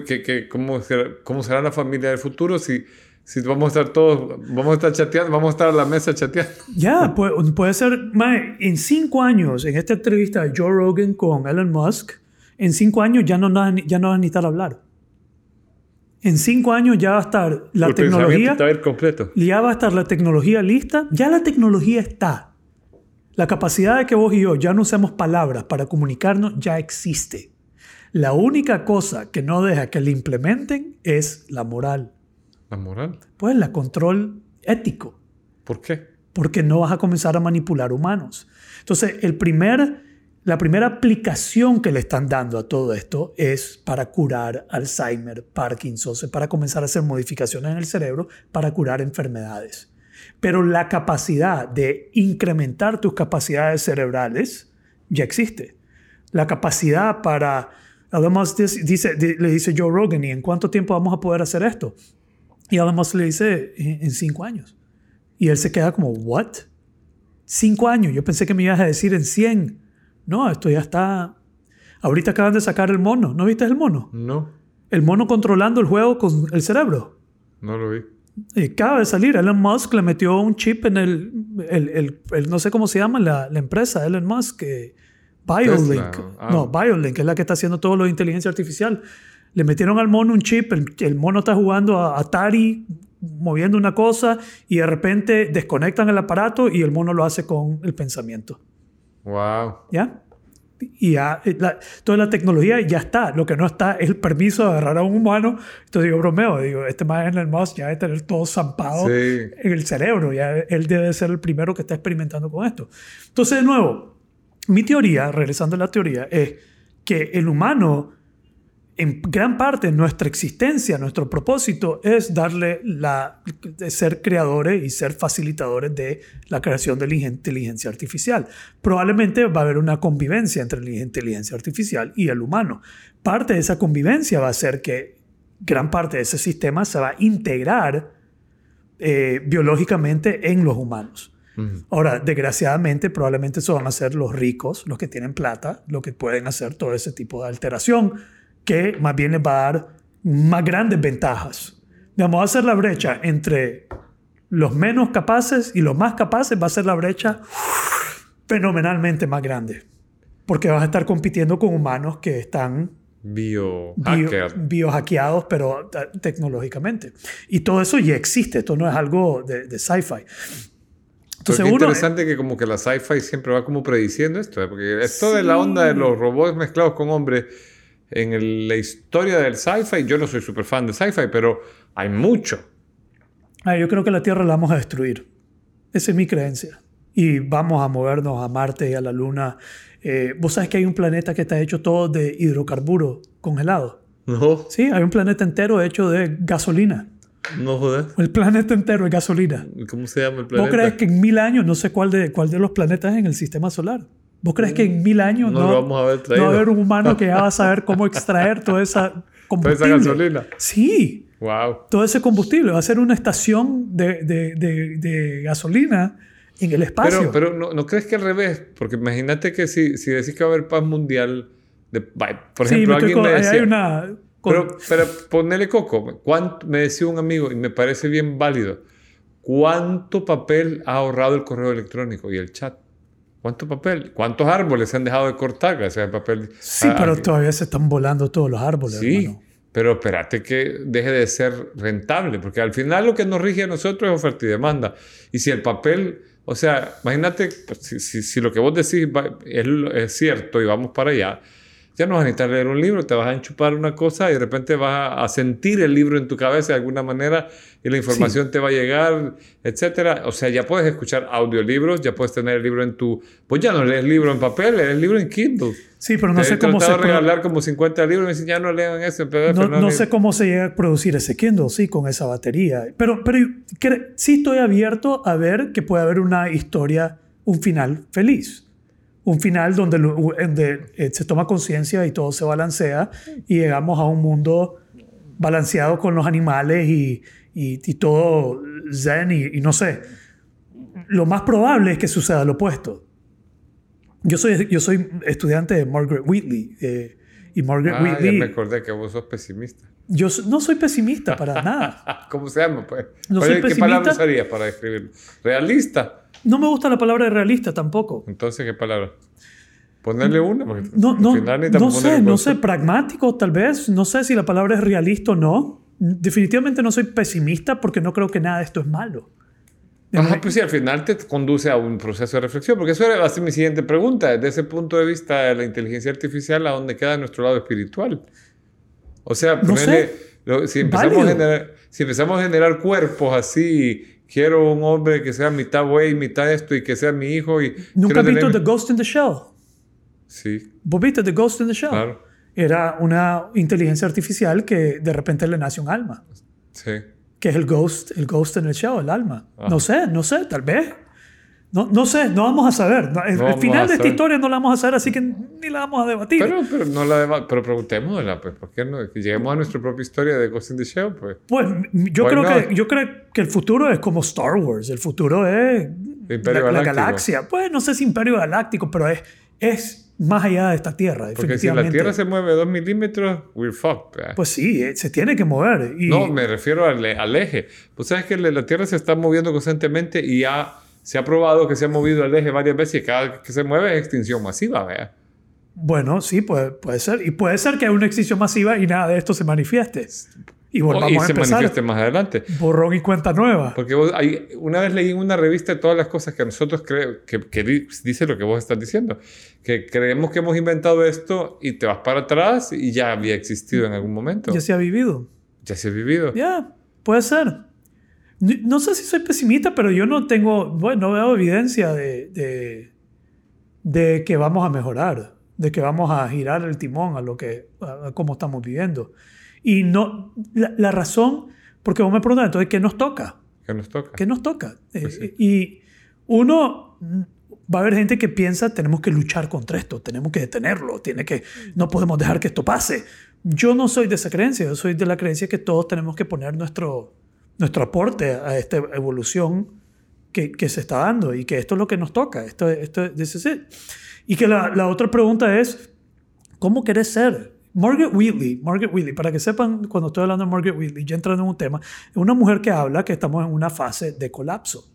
cómo será, cómo será la familia del futuro si, si vamos a estar todos, vamos a estar chateando, vamos a estar a la mesa chateando?
Ya, puede, puede ser, mae, en cinco años, en esta entrevista de Joe Rogan con Elon Musk, en cinco años ya no, ya no va a necesitar hablar. En cinco años ya va a estar la
El
tecnología,
está completo.
ya va a estar la tecnología lista, ya la tecnología está. La capacidad de que vos y yo ya no usemos palabras para comunicarnos ya existe. La única cosa que no deja que la implementen es la moral,
La moral.
pues la control ético.
¿Por qué?
porque no vas a comenzar a manipular humanos. Entonces, el primer, la primera aplicación que le están dando a todo esto es para curar Alzheimer, Parkinson, para comenzar a hacer modificaciones en el cerebro para curar enfermedades. Pero la capacidad de incrementar tus capacidades cerebrales ya existe. La capacidad para, además dice, le dice Joe Rogan, ¿y en cuánto tiempo vamos a poder hacer esto? Y además le dice, en cinco años. Y él se queda como, ¿what? Cinco años. Yo pensé que me ibas a decir en 100. No, esto ya está. Ahorita acaban de sacar el mono. ¿No viste el mono?
No,
El mono controlando el juego con el cerebro.
no lo vi.
Y acaba de salir. Elon Musk le metió un chip en el. el, el- el- no sé cómo se llama la, la empresa, Elon Musk. eh, BioLink.
Tesla, ah.
No, BioLink es la que está haciendo todo lo de inteligencia artificial. Le metieron al mono un chip. El mono está jugando a Atari, moviendo una cosa, y de repente desconectan el aparato y el mono lo hace con el pensamiento.
Wow.
¿Ya? Y ya, la- toda la tecnología ya está. Lo que no está es el permiso de agarrar a un humano. Entonces yo bromeo, digo, este man el Musk ya debe tener todo zampado
Sí.
en el cerebro. Ya él debe ser el primero que está experimentando con esto. Entonces, de nuevo, mi teoría, regresando a la teoría, es que el humano, en gran parte, nuestra existencia, nuestro propósito es darle la, de ser creadores y ser facilitadores de la creación de la inteligencia artificial. Probablemente va a haber una convivencia entre la inteligencia artificial y el humano. Parte de esa convivencia va a ser que gran parte de ese sistema se va a integrar eh, biológicamente en los humanos. Ahora, desgraciadamente, probablemente eso van a ser los ricos, los que tienen plata, los que pueden hacer todo ese tipo de alteración, que más bien les va a dar más grandes ventajas. Vamos a hacer la brecha entre los menos capaces y los más capaces, va a ser la brecha fenomenalmente más grande. Porque vas a estar compitiendo con humanos que están bio,
Biohacker.
biohackeados, pero tecnológicamente. Y todo eso ya existe, esto no es algo de, de sci-fi. Entonces uno,
interesante que como que la sci-fi siempre va como prediciendo esto, ¿eh? porque esto de la onda de los robots mezclados con hombres en el- la historia del sci-fi, yo no soy súper fan de sci-fi, pero hay mucho.
Ah, yo creo que la Tierra la vamos a destruir. Esa es mi creencia. Y vamos a movernos a Marte y a la Luna. Eh, Vos sabes que hay un planeta que está hecho todo de hidrocarburos congelados.
No,
Sí, hay un planeta entero hecho de gasolina.
no jodas.
El planeta entero es gasolina.
¿Cómo se llama el
¿Vos
planeta?
crees que en mil años, no sé cuál de, cuál de los planetas es en el sistema solar? ¿Vos crees que en mil años
No
no,
lo vamos a haber
no
traído.
va a haber un humano que ya va a *laughs* saber cómo extraer toda esa *laughs*
Toda esa
combustible?
gasolina.
Sí,
Wow.
todo ese combustible. Va a ser una estación de, de- de- de gasolina en el espacio.
Pero, pero ¿no, ¿no crees que al revés? Porque imagínate que si, si decís que va a haber paz mundial, de, por
sí,
ejemplo,
estoy
alguien me decía...
hay una... con-
Pero, pero ponele coco. ¿Cuánto, me decía un amigo, y me parece bien válido. ¿cuánto papel ha ahorrado el correo electrónico y el chat? ¿Cuánto papel? ¿Cuántos árboles se han dejado de cortar gracias al papel?
Sí,
Ah,
pero todavía se están volando todos los árboles,
Sí,
hermano.
pero espérate que deje de ser rentable, porque al final lo que nos rige a nosotros es oferta y demanda. Y si el papel, o sea, imagínate, si, si- si lo que vos decís es, es cierto y vamos para allá, ya no vas a necesitar leer un libro, te vas a enchupar una cosa y de repente vas a sentir el libro en tu cabeza de alguna manera y la información te va a llegar, etcétera. O sea, ya puedes escuchar audiolibros, ya puedes tener el libro en tu... Pues ya no lees libro en papel, lees libro en Kindle.
Sí, pero no
Te
sé cómo se
regalar como 50 libros y me dicen, ya no leo en PDF.
no, no
le-
sé cómo se llega a producir ese Kindle, sí, con esa batería. Pero, pero sí estoy abierto a ver que puede haber una historia, un final feliz. Un final donde, eh, se toma conciencia y todo se balancea y llegamos a un mundo balanceado con los animales y, y- y todo zen y, y no sé. Lo más probable es que suceda lo opuesto. Yo soy, yo soy estudiante de Margaret Wheatley eh, y Margaret
Ah, ya
Wheatley...
me acordé que vos sos pesimista.
Yo no soy pesimista para nada. *laughs*
¿Cómo se llama, pues?
No
¿Cuál
soy
¿Qué palabra usarías para describirlo? ¿Realista?
No me gusta la palabra realista tampoco.
Entonces, ¿qué palabra? Ponerle una. porque
No, no, no sé, no sé, pragmático tal vez. No sé si la palabra es realista o no. Definitivamente no soy pesimista porque no creo que nada de esto es malo.
Ajá, pues sí, al final te conduce a un proceso de reflexión, porque eso va a ser mi siguiente pregunta. Desde ese punto de vista de la inteligencia artificial, ¿a dónde queda nuestro lado espiritual? O sea,
No
ponerle-
sé.
lo- si, empezamos a generar, si empezamos a generar cuerpos así, quiero un hombre que sea mitad güey, mitad esto y que sea mi hijo y...
Nunca has visto The Ghost in the Shell.
Sí,
¿Vos viste The Ghost in the Shell?
claro.
Era una inteligencia artificial que de repente le nace un alma.
Sí.
Que es el ghost, el ghost en el shell, el alma. No sé, no sé, tal vez. No, no sé, no vamos a saber. No, el, el final de esta historia no la vamos a saber, así que ni la vamos a debatir.
Pero, pero, no la deba- pero preguntémosla, pues, ¿por qué no? Que lleguemos a nuestra propia historia de Ghost in the Shell, pues.
Pues yo creo,
not?
que, yo creo que el futuro es como Star Wars. El futuro es
Imperio
la, la galaxia. Pues no sé si Imperio Galáctico, pero es, es más allá de esta Tierra.
Porque si la. Tierra se mueve dos milímetros, we're fucked. ¿verdad?
Pues sí, eh, se tiene que mover. Y
No, me refiero al, al eje. Pues sabes que la la Tierra se está moviendo constantemente y ya se ha probado que se ha movido al eje varias veces y cada vez que se mueve es extinción masiva, ¿verdad?
Bueno, sí, puede, puede ser. Y puede ser que haya una extinción masiva y nada de esto se manifieste. Y
O-
volvamos
y
a
se
empezar.
manifieste más adelante.
Borrón y cuenta nueva.
Porque vos, hay, una vez leí en una revista todas las cosas que nosotros creemos, que, que di- dice lo que vos estás diciendo, que creemos que hemos inventado esto y te vas para atrás y ya había existido en algún momento.
Ya se ha vivido.
Ya se ha vivido.
Ya, puede ser. No sé si soy pesimista, pero yo no tengo, bueno, no veo evidencia de, de, de que vamos a mejorar, de que vamos a girar el timón a lo que, a, cómo estamos viviendo. Y no, la, la razón, porque vos me preguntas, entonces, ¿qué nos toca?
Que nos toca.
¿Qué nos toca?
Pues
Eh,
sí.
y uno, mm, va a haber gente que piensa, tenemos que luchar contra esto, tenemos que detenerlo, tiene que, no podemos dejar que esto pase. Yo no soy de esa creencia, yo soy de la creencia que todos tenemos que poner nuestro, nuestro aporte a esta evolución que, que se está dando y que esto es lo que nos toca, esto, esto this is it. Y que la, la otra pregunta es, ¿cómo querés ser? Margaret Wheatley, Margaret Wheatley, para que sepan, cuando estoy hablando de Margaret Wheatley, ya entrando en un tema, es una mujer que habla que estamos en una fase de colapso.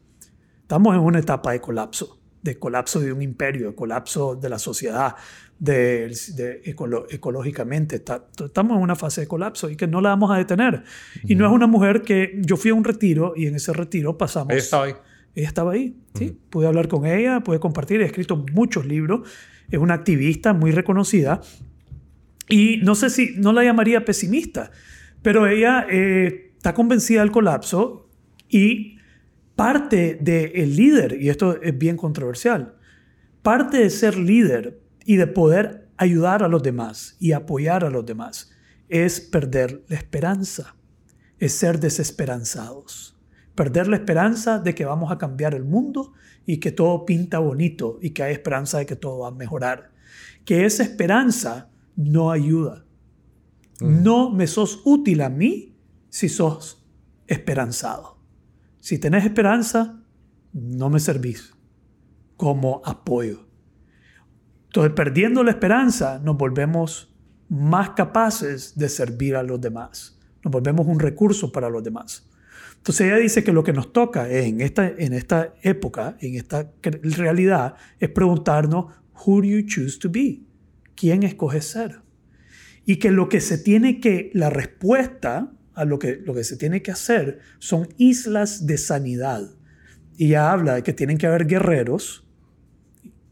Estamos en una etapa de colapso, de colapso de un imperio, de colapso de la sociedad, de, de ecolo- ecológicamente. Está- estamos en una fase de colapso y que no la vamos a detener. Y no es una mujer que yo fui a un retiro y en ese retiro pasamos...
Ahí estaba ahí.
Ella estaba ahí, sí. Pude hablar con ella, pude compartir, he escrito muchos libros. Es una activista muy reconocida. Y no sé si, no la llamaría pesimista, pero ella eh, está convencida del colapso y parte del líder, y esto es bien controversial, parte de ser líder y de poder ayudar a los demás y apoyar a los demás es perder la esperanza, es ser desesperanzados perder la esperanza de que vamos a cambiar el mundo y que todo pinta bonito y que hay esperanza de que todo va a mejorar. Que esa esperanza no ayuda. No me sos útil a mí si sos esperanzado. Si tenés esperanza, no me servís como apoyo. Entonces, perdiendo la esperanza, nos volvemos más capaces de servir a los demás. Nos volvemos un recurso para los demás. Entonces ella dice que lo que nos toca en esta, en esta época, en esta realidad, es preguntarnos, who do you choose to be? ¿Quién escoges ser? Y que lo que se tiene que, la respuesta a lo que, lo que se tiene que hacer son islas de sanidad. Y ella habla de que tienen que haber guerreros,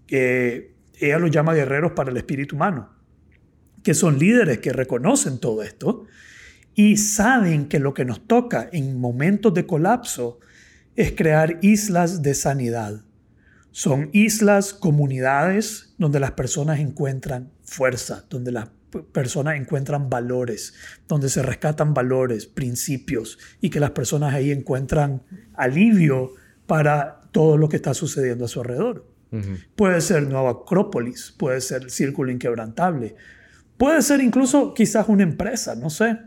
que ella los llama guerreros para el espíritu humano, que son líderes que reconocen todo esto y saben que lo que nos toca en momentos de colapso es crear islas de sanidad. Son islas, comunidades donde las personas encuentran fuerza, donde las personas encuentran valores, donde se rescatan valores, principios y que las personas ahí encuentran alivio para todo lo que está sucediendo a su alrededor. Puede ser Nueva Acrópolis, puede ser el Círculo Inquebrantable, puede ser incluso quizás una empresa, no sé.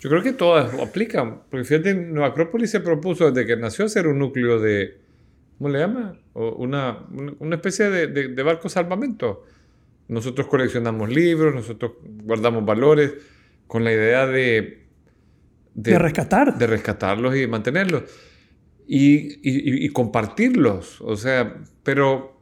Yo creo que todas aplican, porque fíjate, Nueva Acrópolis se propuso desde que nació ser un núcleo de, ¿cómo le llama? una, una especie de, de, barco salvamento. Nosotros coleccionamos libros, nosotros guardamos valores con la idea de...
De, rescatar.
De rescatarlos y de mantenerlos. Y, y, compartirlos. O sea, pero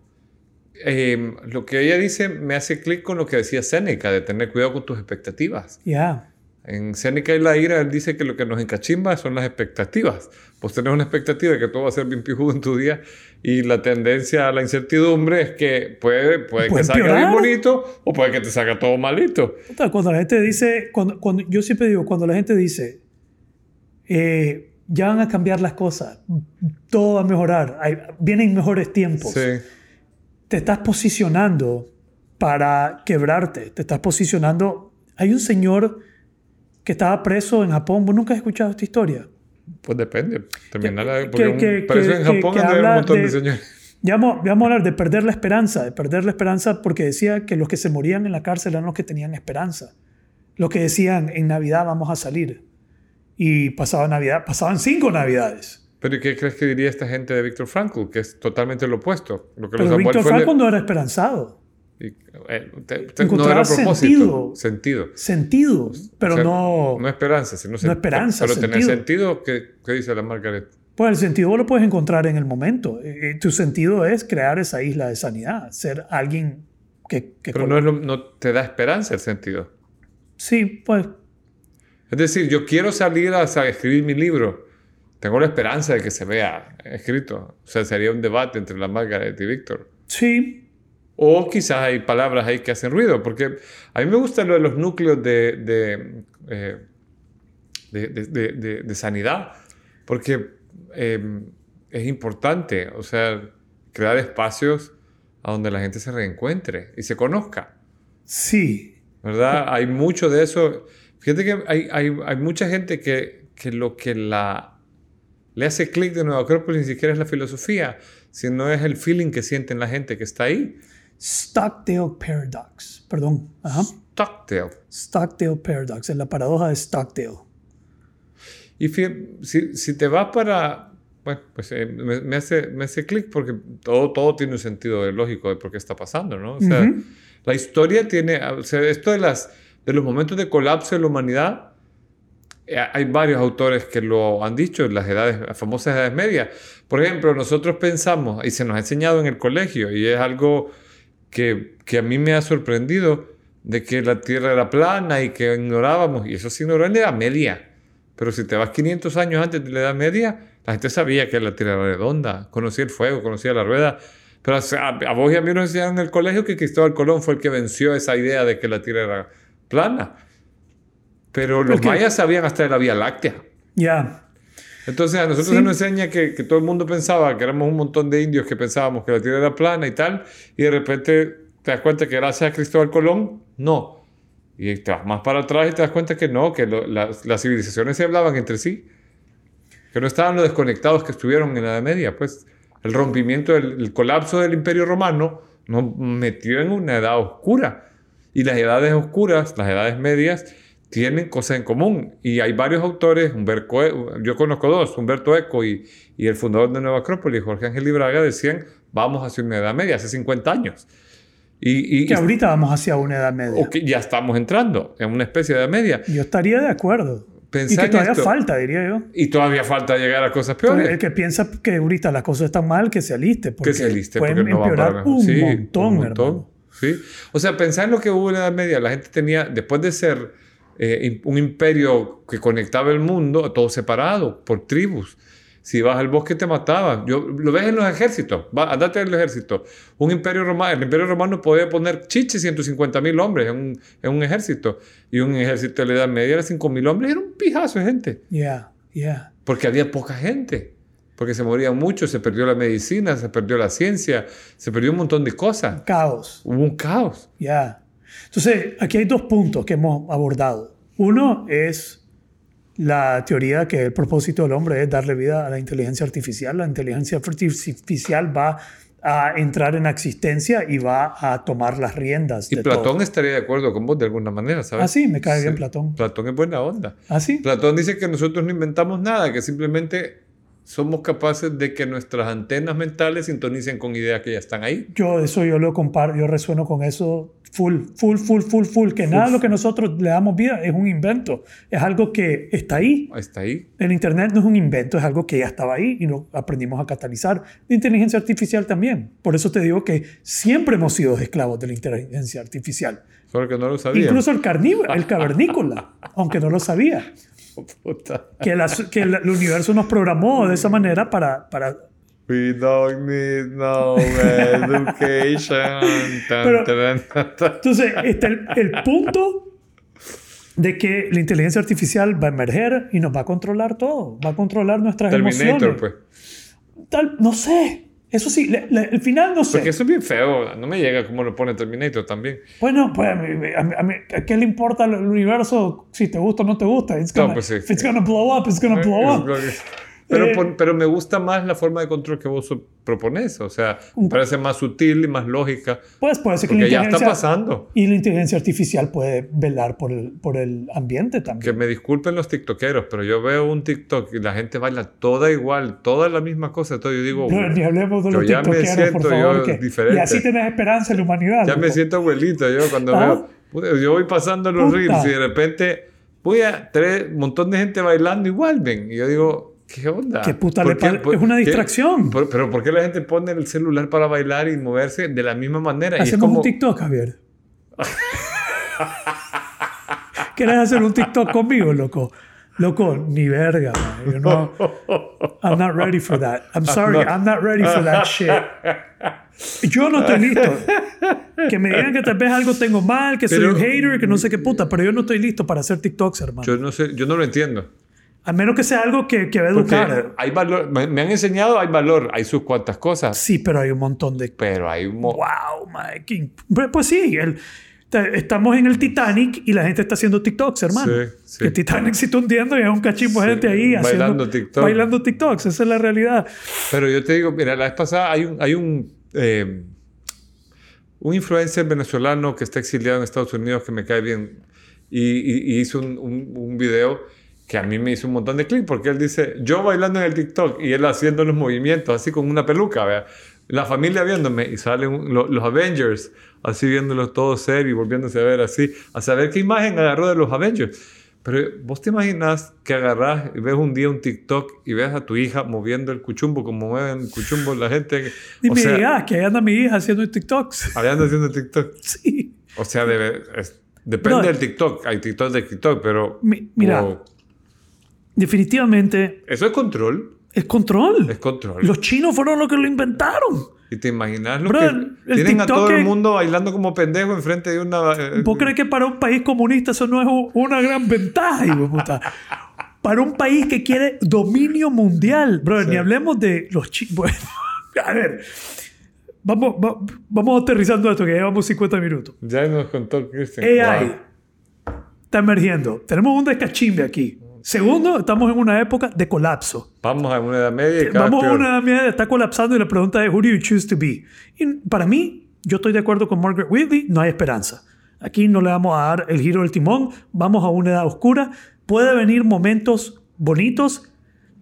em, lo que ella dice me hace clic con lo que decía Séneca, de tener cuidado con tus expectativas.
Ya.
En Seneca y la ira, él dice que lo que nos encachimba son las expectativas. Pues tenés una expectativa de que todo va a ser bien pijudo en tu día y la tendencia a la incertidumbre es que puede, puede que salga bien bonito o puede que te salga todo malito.
Cuando la gente dice, cuando, cuando, yo siempre digo, cuando la gente dice, eh, ya van a cambiar las cosas, todo va a mejorar, vienen mejores tiempos, te estás posicionando para quebrarte, te estás posicionando. Hay un señor que estaba preso en Japón. ¿Vos nunca has escuchado esta historia?
Pues depende. Terminar porque preso en Japón
hay un montón de, señores. Ya vamos, a hablar de perder la esperanza, de perder la esperanza porque decía que los que se morían en la cárcel eran los que tenían esperanza. Los que decían, en Navidad vamos a salir. Y pasaba Navidad, pasaban cinco Navidades.
¿Pero qué crees que diría esta gente de Víctor Frankl? Que es totalmente lo opuesto. Lo que
Pero Víctor Frankl no era esperanzado.
Y, eh, no era propósito,
sentido. Sentido, pero no...
No esperanza, sino
No esperanza,
Pero tener sentido, ¿qué, ¿qué, dice la Margaret?
Pues el sentido lo puedes encontrar en el momento. Eh, eh, tu sentido es crear esa isla de sanidad, ser alguien que... que
pero no, no te da esperanza el sentido.
Sí, pues...
Es decir, yo quiero salir a, a escribir mi libro. Tengo la esperanza de que se vea escrito. O sea, sería un debate entre la Margaret y Víctor.
Sí,
o quizás hay palabras ahí que hacen ruido, porque a mí me gusta lo de los núcleos de, de, eh, sanidad, porque em, es importante, o sea, crear espacios a donde la gente se reencuentre y se conozca.
Sí.
¿Verdad? Hay mucho de eso. Fíjate que hay, hay, hay mucha gente que, que, lo que la, le hace clic de Nueva Acrópolis ni siquiera es la filosofía, sino es el feeling que sienten la gente que está ahí.
Stockdale Paradox. Perdón. Ajá.
Stockdale.
Stockdale Paradox, es la paradoja de Stockdale.
Y si, si te vas para... Bueno, pues eh, me, hace, me hace clic porque todo, todo tiene un sentido lógico de por qué está pasando, ¿no? O sea, la historia tiene... O sea, esto de, las, de los momentos de colapso de la humanidad, eh, hay varios autores que lo han dicho, las edades, las famosas edades medias. Por ejemplo, nosotros pensamos, y se nos ha enseñado en el colegio, y es algo que, que, a mí me ha sorprendido de que la Tierra era plana y que ignorábamos, y eso se ignoró en la Edad Media. Pero si te vas 500 años antes de la Edad Media, la gente sabía que la Tierra era redonda, conocía el fuego, conocía la rueda. Pero a, vos y a mí nos enseñaron en el colegio que Cristóbal Colón fue el que venció esa idea de que la Tierra era plana. Pero los mayas sabían hasta de la Vía Láctea.
Ya.
Entonces a nosotros se nos enseña que, que, todo el mundo pensaba que éramos un montón de indios que pensábamos que la Tierra era plana y tal, y de repente te das cuenta que gracias a Cristóbal Colón, no. Y te vas más para atrás y te das cuenta que no, que las, las, civilizaciones se hablaban entre sí, que no estaban los desconectados que estuvieron en la Edad Media. Pues el rompimiento, el, el colapso del Imperio Romano nos metió en una edad oscura. Y las edades oscuras, las edades medias, tienen cosas en común. Y hay varios autores, Humberto, e, yo conozco dos, Humberto Eco y, y, el fundador de Nueva Acrópolis, Jorge Ángel Libraga, decían, vamos hacia una edad media, hace 50 años. Y,
y que ahorita vamos hacia una edad media.
O que ya estamos entrando en una especie de edad media.
Yo estaría de acuerdo.
pensá
Y que todavía
esto.
falta, diría yo.
Y todavía falta llegar a cosas peores.
el que piensa que ahorita las cosas están mal, que se aliste. Porque
que se aliste
pueden
porque no va
empeorar
para
un,
Sí,
montón, hermano.
Sí. O sea, pensar en lo que hubo en la Edad Media. La gente tenía, después de ser eh, un imperio que conectaba el mundo, todo separado por tribus. Si vas al bosque te mataban. Yo, lo ves en los ejércitos. Va, andate en el ejército. Un imperio romano, el imperio romano podía poner chiche 150 mil hombres en un, en un ejército. Y un ejército de la Edad Media era 5 mil hombres. Era un pijazo de gente.
Yeah, yeah.
Porque había poca gente. Porque se morían mucho, se perdió la medicina, se perdió la ciencia, se perdió un montón de cosas.
Caos.
Hubo un caos.
Ya. Entonces, aquí hay dos puntos que hemos abordado. Uno es la teoría que el propósito del hombre es darle vida a la inteligencia artificial. La inteligencia artificial va a entrar en existencia y va a tomar las riendas.
Y
de
Platón
todo.
estaría de acuerdo con vos de alguna manera, ¿sabes?
Ah, sí, me cae bien Platón.
Platón es buena onda.
¿Ah, sí?
Platón dice que nosotros no inventamos nada, que simplemente somos capaces de que nuestras antenas mentales sintonicen con ideas que ya están ahí.
Yo eso yo lo comparto, yo resueno con eso full, full, full, full, full, que nada de lo que nosotros le damos vida es un invento, es algo que está ahí.
Está ahí.
El Internet no es un invento, es algo que ya estaba ahí y lo aprendimos a catalizar. La inteligencia artificial también. Por eso te digo que siempre hemos sido esclavos de la inteligencia artificial.
Solo que no lo sabía.
Incluso el carnívoro, el *laughs* cavernícola, aunque no lo sabía.
Puta.
Que, la- que el, el universo nos programó de esa manera para... para
We don't need no education.
Pero-. Entonces, está el, el punto de que la inteligencia artificial va a emerger y nos va a controlar todo. Va a controlar nuestras
Terminator,
emociones.
pues.
Tal, no sé. Eso sí, le- le- el final no sé.
Porque eso es bien feo. No me llega como lo pone Terminator también.
Bueno, pues a, mí- a mí- a mí- ¿a qué le importa el universo si te gusta o no te gusta? It's
No,
gonna,
pues sí.
If it's gonna blow up, it's gonna blow
Es
up.
Pero,
Eh,
por- pero me gusta más la forma de control que vos propones. O sea, me parece más sutil y más lógica.
Pues puede ser que la
ya está pasando.
Y la inteligencia artificial puede velar por el, por el ambiente también.
Que me disculpen los tiktokeros, pero yo veo un TikTok y la gente baila toda igual, toda la misma cosa. Entonces yo digo,
No, ni hablemos de
yo
los
ya me
tiktokeros, por
siento
favor.
yo
que-
diferente.
y así tenés esperanza en la humanidad.
ya me siento abuelito yo cuando
Ah.
veo. Yo voy pasando los
Puta.
reels y de repente voy a un montón de gente bailando igual, ven. Y yo digo, ¿qué onda?
¿Qué puta
¿Por
le
por-
es una
qué-
distracción.
por- pero ¿por qué la gente pone el celular para bailar y moverse de la misma manera? Y es
Hacemos
como,
un TikTok, Javier. *laughs* ¿Quieres hacer un TikTok conmigo, loco? Loco, ni verga, man. You know? I'm not ready for that. I'm sorry, I'm not ready for that shit. Yo no estoy listo. Que me digan que tal vez algo tengo mal, que soy
Pero-
un hater, que no sé qué puta, pero yo no estoy listo para hacer TikToks, hermano.
Yo no sé, yo no lo entiendo.
A menos que sea algo que, que va a
Porque
educar.
hay valor, me, me han enseñado, hay valor, hay sus cuantas cosas,
Sí, pero hay un montón de
pero hay un...
Wow, Mike. Pues, sí, el- estamos en el Titanic y la gente está haciendo TikToks, hermano.
Sí, sí.
El Titanic se está hundiendo y hay un cachimbo de
Sí,
gente ahí
bailando
haciendo,
TikTok.
bailando TikToks. Esa es la realidad.
Pero yo te digo, mira, la vez pasada hay un, hay un, eh, un influencer venezolano que está exiliado en Estados Unidos que me cae bien y, y- y hizo un, un, un video que a mí me hizo un montón de clic porque él dice, yo bailando en el TikTok y él haciendo los movimientos así con una peluca, vea. La familia viéndome y salen lo- los Avengers así viéndolos todos serios y volviéndose a ver así, a saber qué imagen agarró de los Avengers. Pero vos te imaginas que agarrás y ves un día un TikTok y ves a tu hija moviendo el cuchumbo como mueven el cuchumbo la gente. O
me
sea,
diga, que ahí anda mi hija haciendo TikToks.
hablando haciendo TikTok. *laughs*
sí.
O sea, debe- es- depende
No.
del TikTok. Hay TikTok de TikTok, pero...
Mi- mira.
wow.
Definitivamente
Eso es control.
es control.
Es control.
Los chinos fueron los que lo inventaron.
Y te imaginas lo
Bro,
que...
el
Tienen a todo el mundo bailando como pendejo enfrente de una... eh,
¿Vos crees que para un país comunista eso no es una gran ventaja, hijo puta? Para un país que quiere dominio mundial, bro, ni hablemos de los chicos. *laughs* Bueno, a ver, vamos, va- vamos aterrizando esto, que llevamos 50 minutos.
Ya nos contó Christian.
AI
Wow.
está emergiendo. Tenemos un descachimbe aquí. Segundo, estamos en una época de colapso.
Vamos a una edad media y
Vamos a una edad media, está colapsando y la pregunta es, who do you choose to be? Y para mí, yo estoy de acuerdo con Margaret Whitley, no hay esperanza. Aquí no le vamos a dar el giro del timón, vamos a una edad oscura. Puede venir momentos bonitos,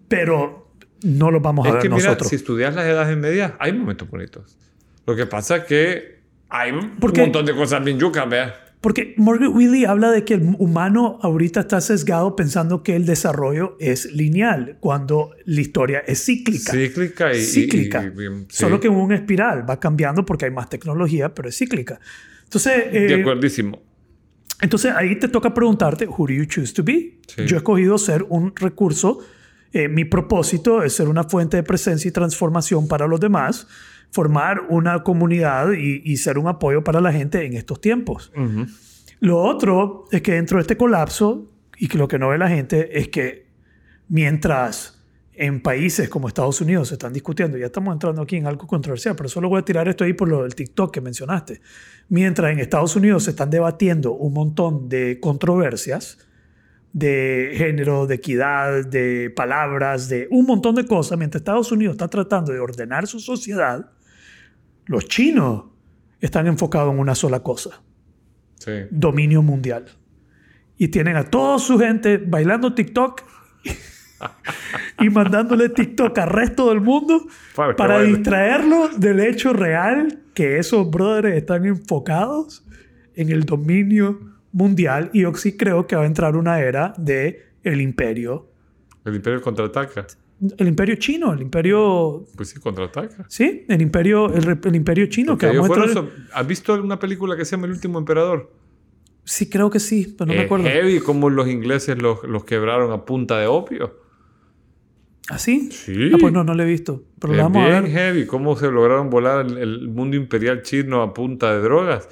pero no los vamos a
Es
ver
que mira,
nosotros.
si estudias las edades medias, hay momentos bonitos. Lo que pasa es que hay un
Porque-
montón de cosas bien yucas, vea.
Porque Margaret Wheatley habla de que el humano ahorita está sesgado pensando que el desarrollo es lineal, cuando la historia es cíclica.
Cíclica y...
Cíclica.
y- y- sí.
Solo que en una espiral va cambiando porque hay más tecnología, pero es cíclica. Entonces,
De
eh,
acuerdísimo.
entonces ahí te toca preguntarte, who do you choose to be?
Sí.
Yo he escogido ser un recurso. eh, mi propósito es ser una fuente de presencia y transformación para los demás, formar una comunidad y, y ser un apoyo para la gente en estos tiempos. Lo otro es que dentro de este colapso, y que lo que no ve la gente, es que mientras en países como Estados Unidos se están discutiendo, ya estamos entrando aquí en algo controversial, pero solo voy a tirar esto ahí por lo del TikTok que mencionaste, mientras en Estados Unidos se están debatiendo un montón de controversias de género, de equidad, de palabras, de un montón de cosas, mientras Estados Unidos está tratando de ordenar su sociedad, los chinos están enfocados en una sola cosa,
Sí.
dominio mundial. Y tienen a toda su gente bailando TikTok *laughs* y mandándole TikTok al resto del mundo
Para
distraerlo del hecho real que esos brothers están enfocados en el dominio mundial. Y yo sí creo que va a entrar una era de el imperio,
El imperio contraataca.
El imperio chino, el imperio,
Pues sí, contraataca.
sí, el imperio, el, el imperio chino. Que
Porque
vamos a entrar-
¿Has visto una película que se llama El último emperador?
Sí, creo que sí, pero no me
Es
acuerdo.
heavy como los ingleses los, los quebraron a punta de opio.
¿Ah, sí?
Sí.
Ah, pues no, no lo he visto. Pero
es
vamos a
bien
ver.
heavy cómo se lograron volar el, el mundo imperial chino a punta de drogas.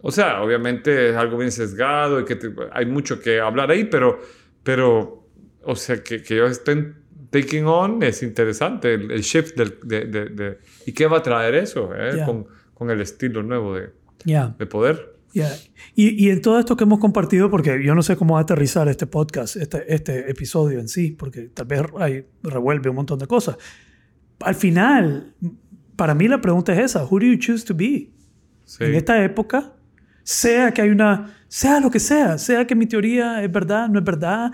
O sea, obviamente es algo bien sesgado y que te- hay mucho que hablar ahí, pero, pero o sea, que, que ellos estén taking on es interesante, el, el shift del, de, de- de- ¿Y qué va a traer eso eh?
Ya.
con, con el estilo nuevo de,
Ya.
de poder?
Ya. Y, y en todo esto que hemos compartido, porque yo no sé cómo aterrizar este podcast, este, este episodio en sí, porque tal vez hay, revuelve un montón de cosas. Al final, para mí la pregunta es esa, who do you choose to be?
Sí.
En esta época, sea que hay una, sea lo que sea, sea que mi teoría es verdad, no es verdad,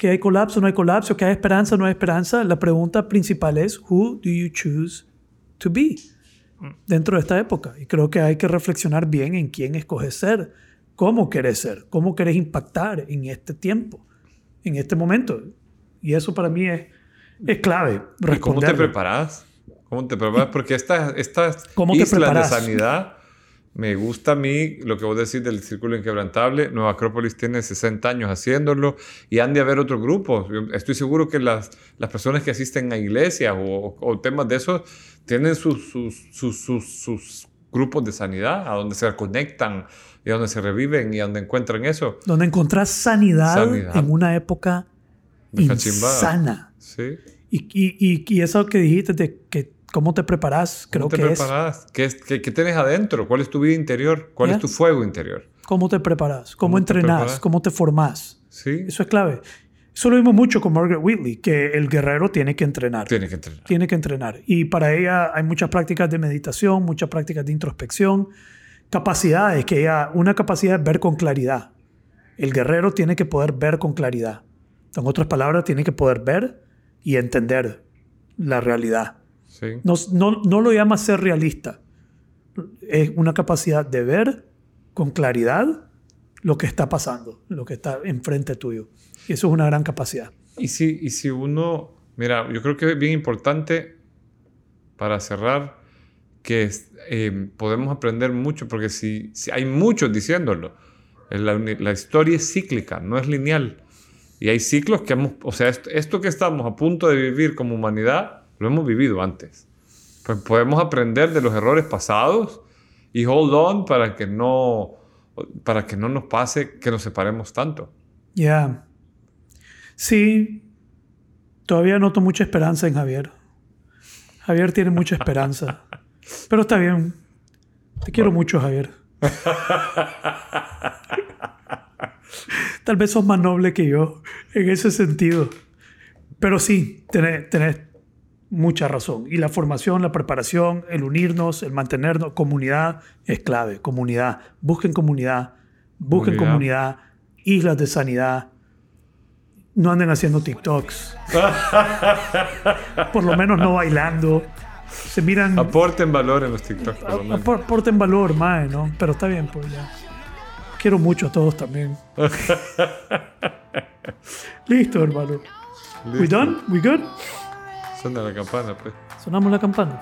que hay colapso, no hay colapso, que hay esperanza, no hay esperanza, la pregunta principal es, who do you choose to be? dentro de esta época. Y creo que hay que reflexionar bien en quién escoges ser, cómo querés ser, cómo querés impactar en este tiempo, en este momento. Y eso para mí es, es clave.
¿Y cómo te preparas? ¿Cómo te preparas? Porque estas, estas
¿Cómo te
islas de sanidad, me gusta a mí lo que vos decís del Círculo Inquebrantable. Nueva Acrópolis tiene 60 años haciéndolo y han de haber otros grupos. Estoy seguro que las, las personas que asisten a iglesias o, o temas de esos tienen sus, sus, sus, sus, sus grupos de sanidad a donde se conectan y a donde se reviven y a donde encuentran eso.
Donde encontrás sanidad,
Sanidad.
en una época
De
insana.
¿Sí?
Y, y, y eso que dijiste de que cómo te preparas, creo
¿Cómo te
que
preparas? ¿Qué, es- qué, qué tienes adentro? ¿Cuál es tu vida interior? ¿Cuál es tu fuego interior?
cómo te preparas, cómo,
¿Cómo te
entrenás,
preparas?
cómo te formás.
¿Sí?
Eso es clave. Eso lo vimos mucho con Margaret Whitley, que el guerrero tiene que entrenar.
Tienes que entrenar.
tiene que entrenar. Y para ella hay muchas prácticas de meditación, muchas prácticas de introspección, capacidades, que ella, una capacidad es ver con claridad. El guerrero tiene que poder ver con claridad. En otras palabras, tiene que poder ver y entender la realidad.
¿Sí?
No, no, no lo llama ser realista. Es una capacidad de ver con claridad lo que está pasando, lo que está enfrente tuyo. Y eso es una gran capacidad.
Y si, y si uno, mira, yo creo que es bien importante para cerrar que eh, podemos aprender mucho, porque si, si hay muchos diciéndolo, la, historia es cíclica, no es lineal. Y hay ciclos que hemos, o sea, esto, esto que estamos a punto de vivir como humanidad, lo hemos vivido antes. Pues podemos aprender de los errores pasados y hold on para que no, para que no nos pase que nos separemos tanto.
Ya. Sí, todavía noto mucha esperanza en Javier. Javier tiene mucha esperanza. *laughs* Pero está bien. Te quiero mucho, Javier. *laughs* Tal vez sos más noble que yo en ese sentido. Pero sí, tenés, tenés mucha razón. Y la formación, la preparación, el unirnos, el mantenernos, comunidad es clave. Comunidad. Busquen comunidad. Busquen
Comunidad.
comunidad. Islas de sanidad. No anden haciendo TikToks. *laughs* Por lo menos no bailando. Se miran.
Aporten valor en los TikTok, por lo menos.
apor- Aporten valor, mae, ¿no? Pero está bien, pues ya. quiero mucho a todos también. *laughs* Listo, hermano. We
Listo.
done? We good?
Suena la campana, pues.
Sonamos la campana.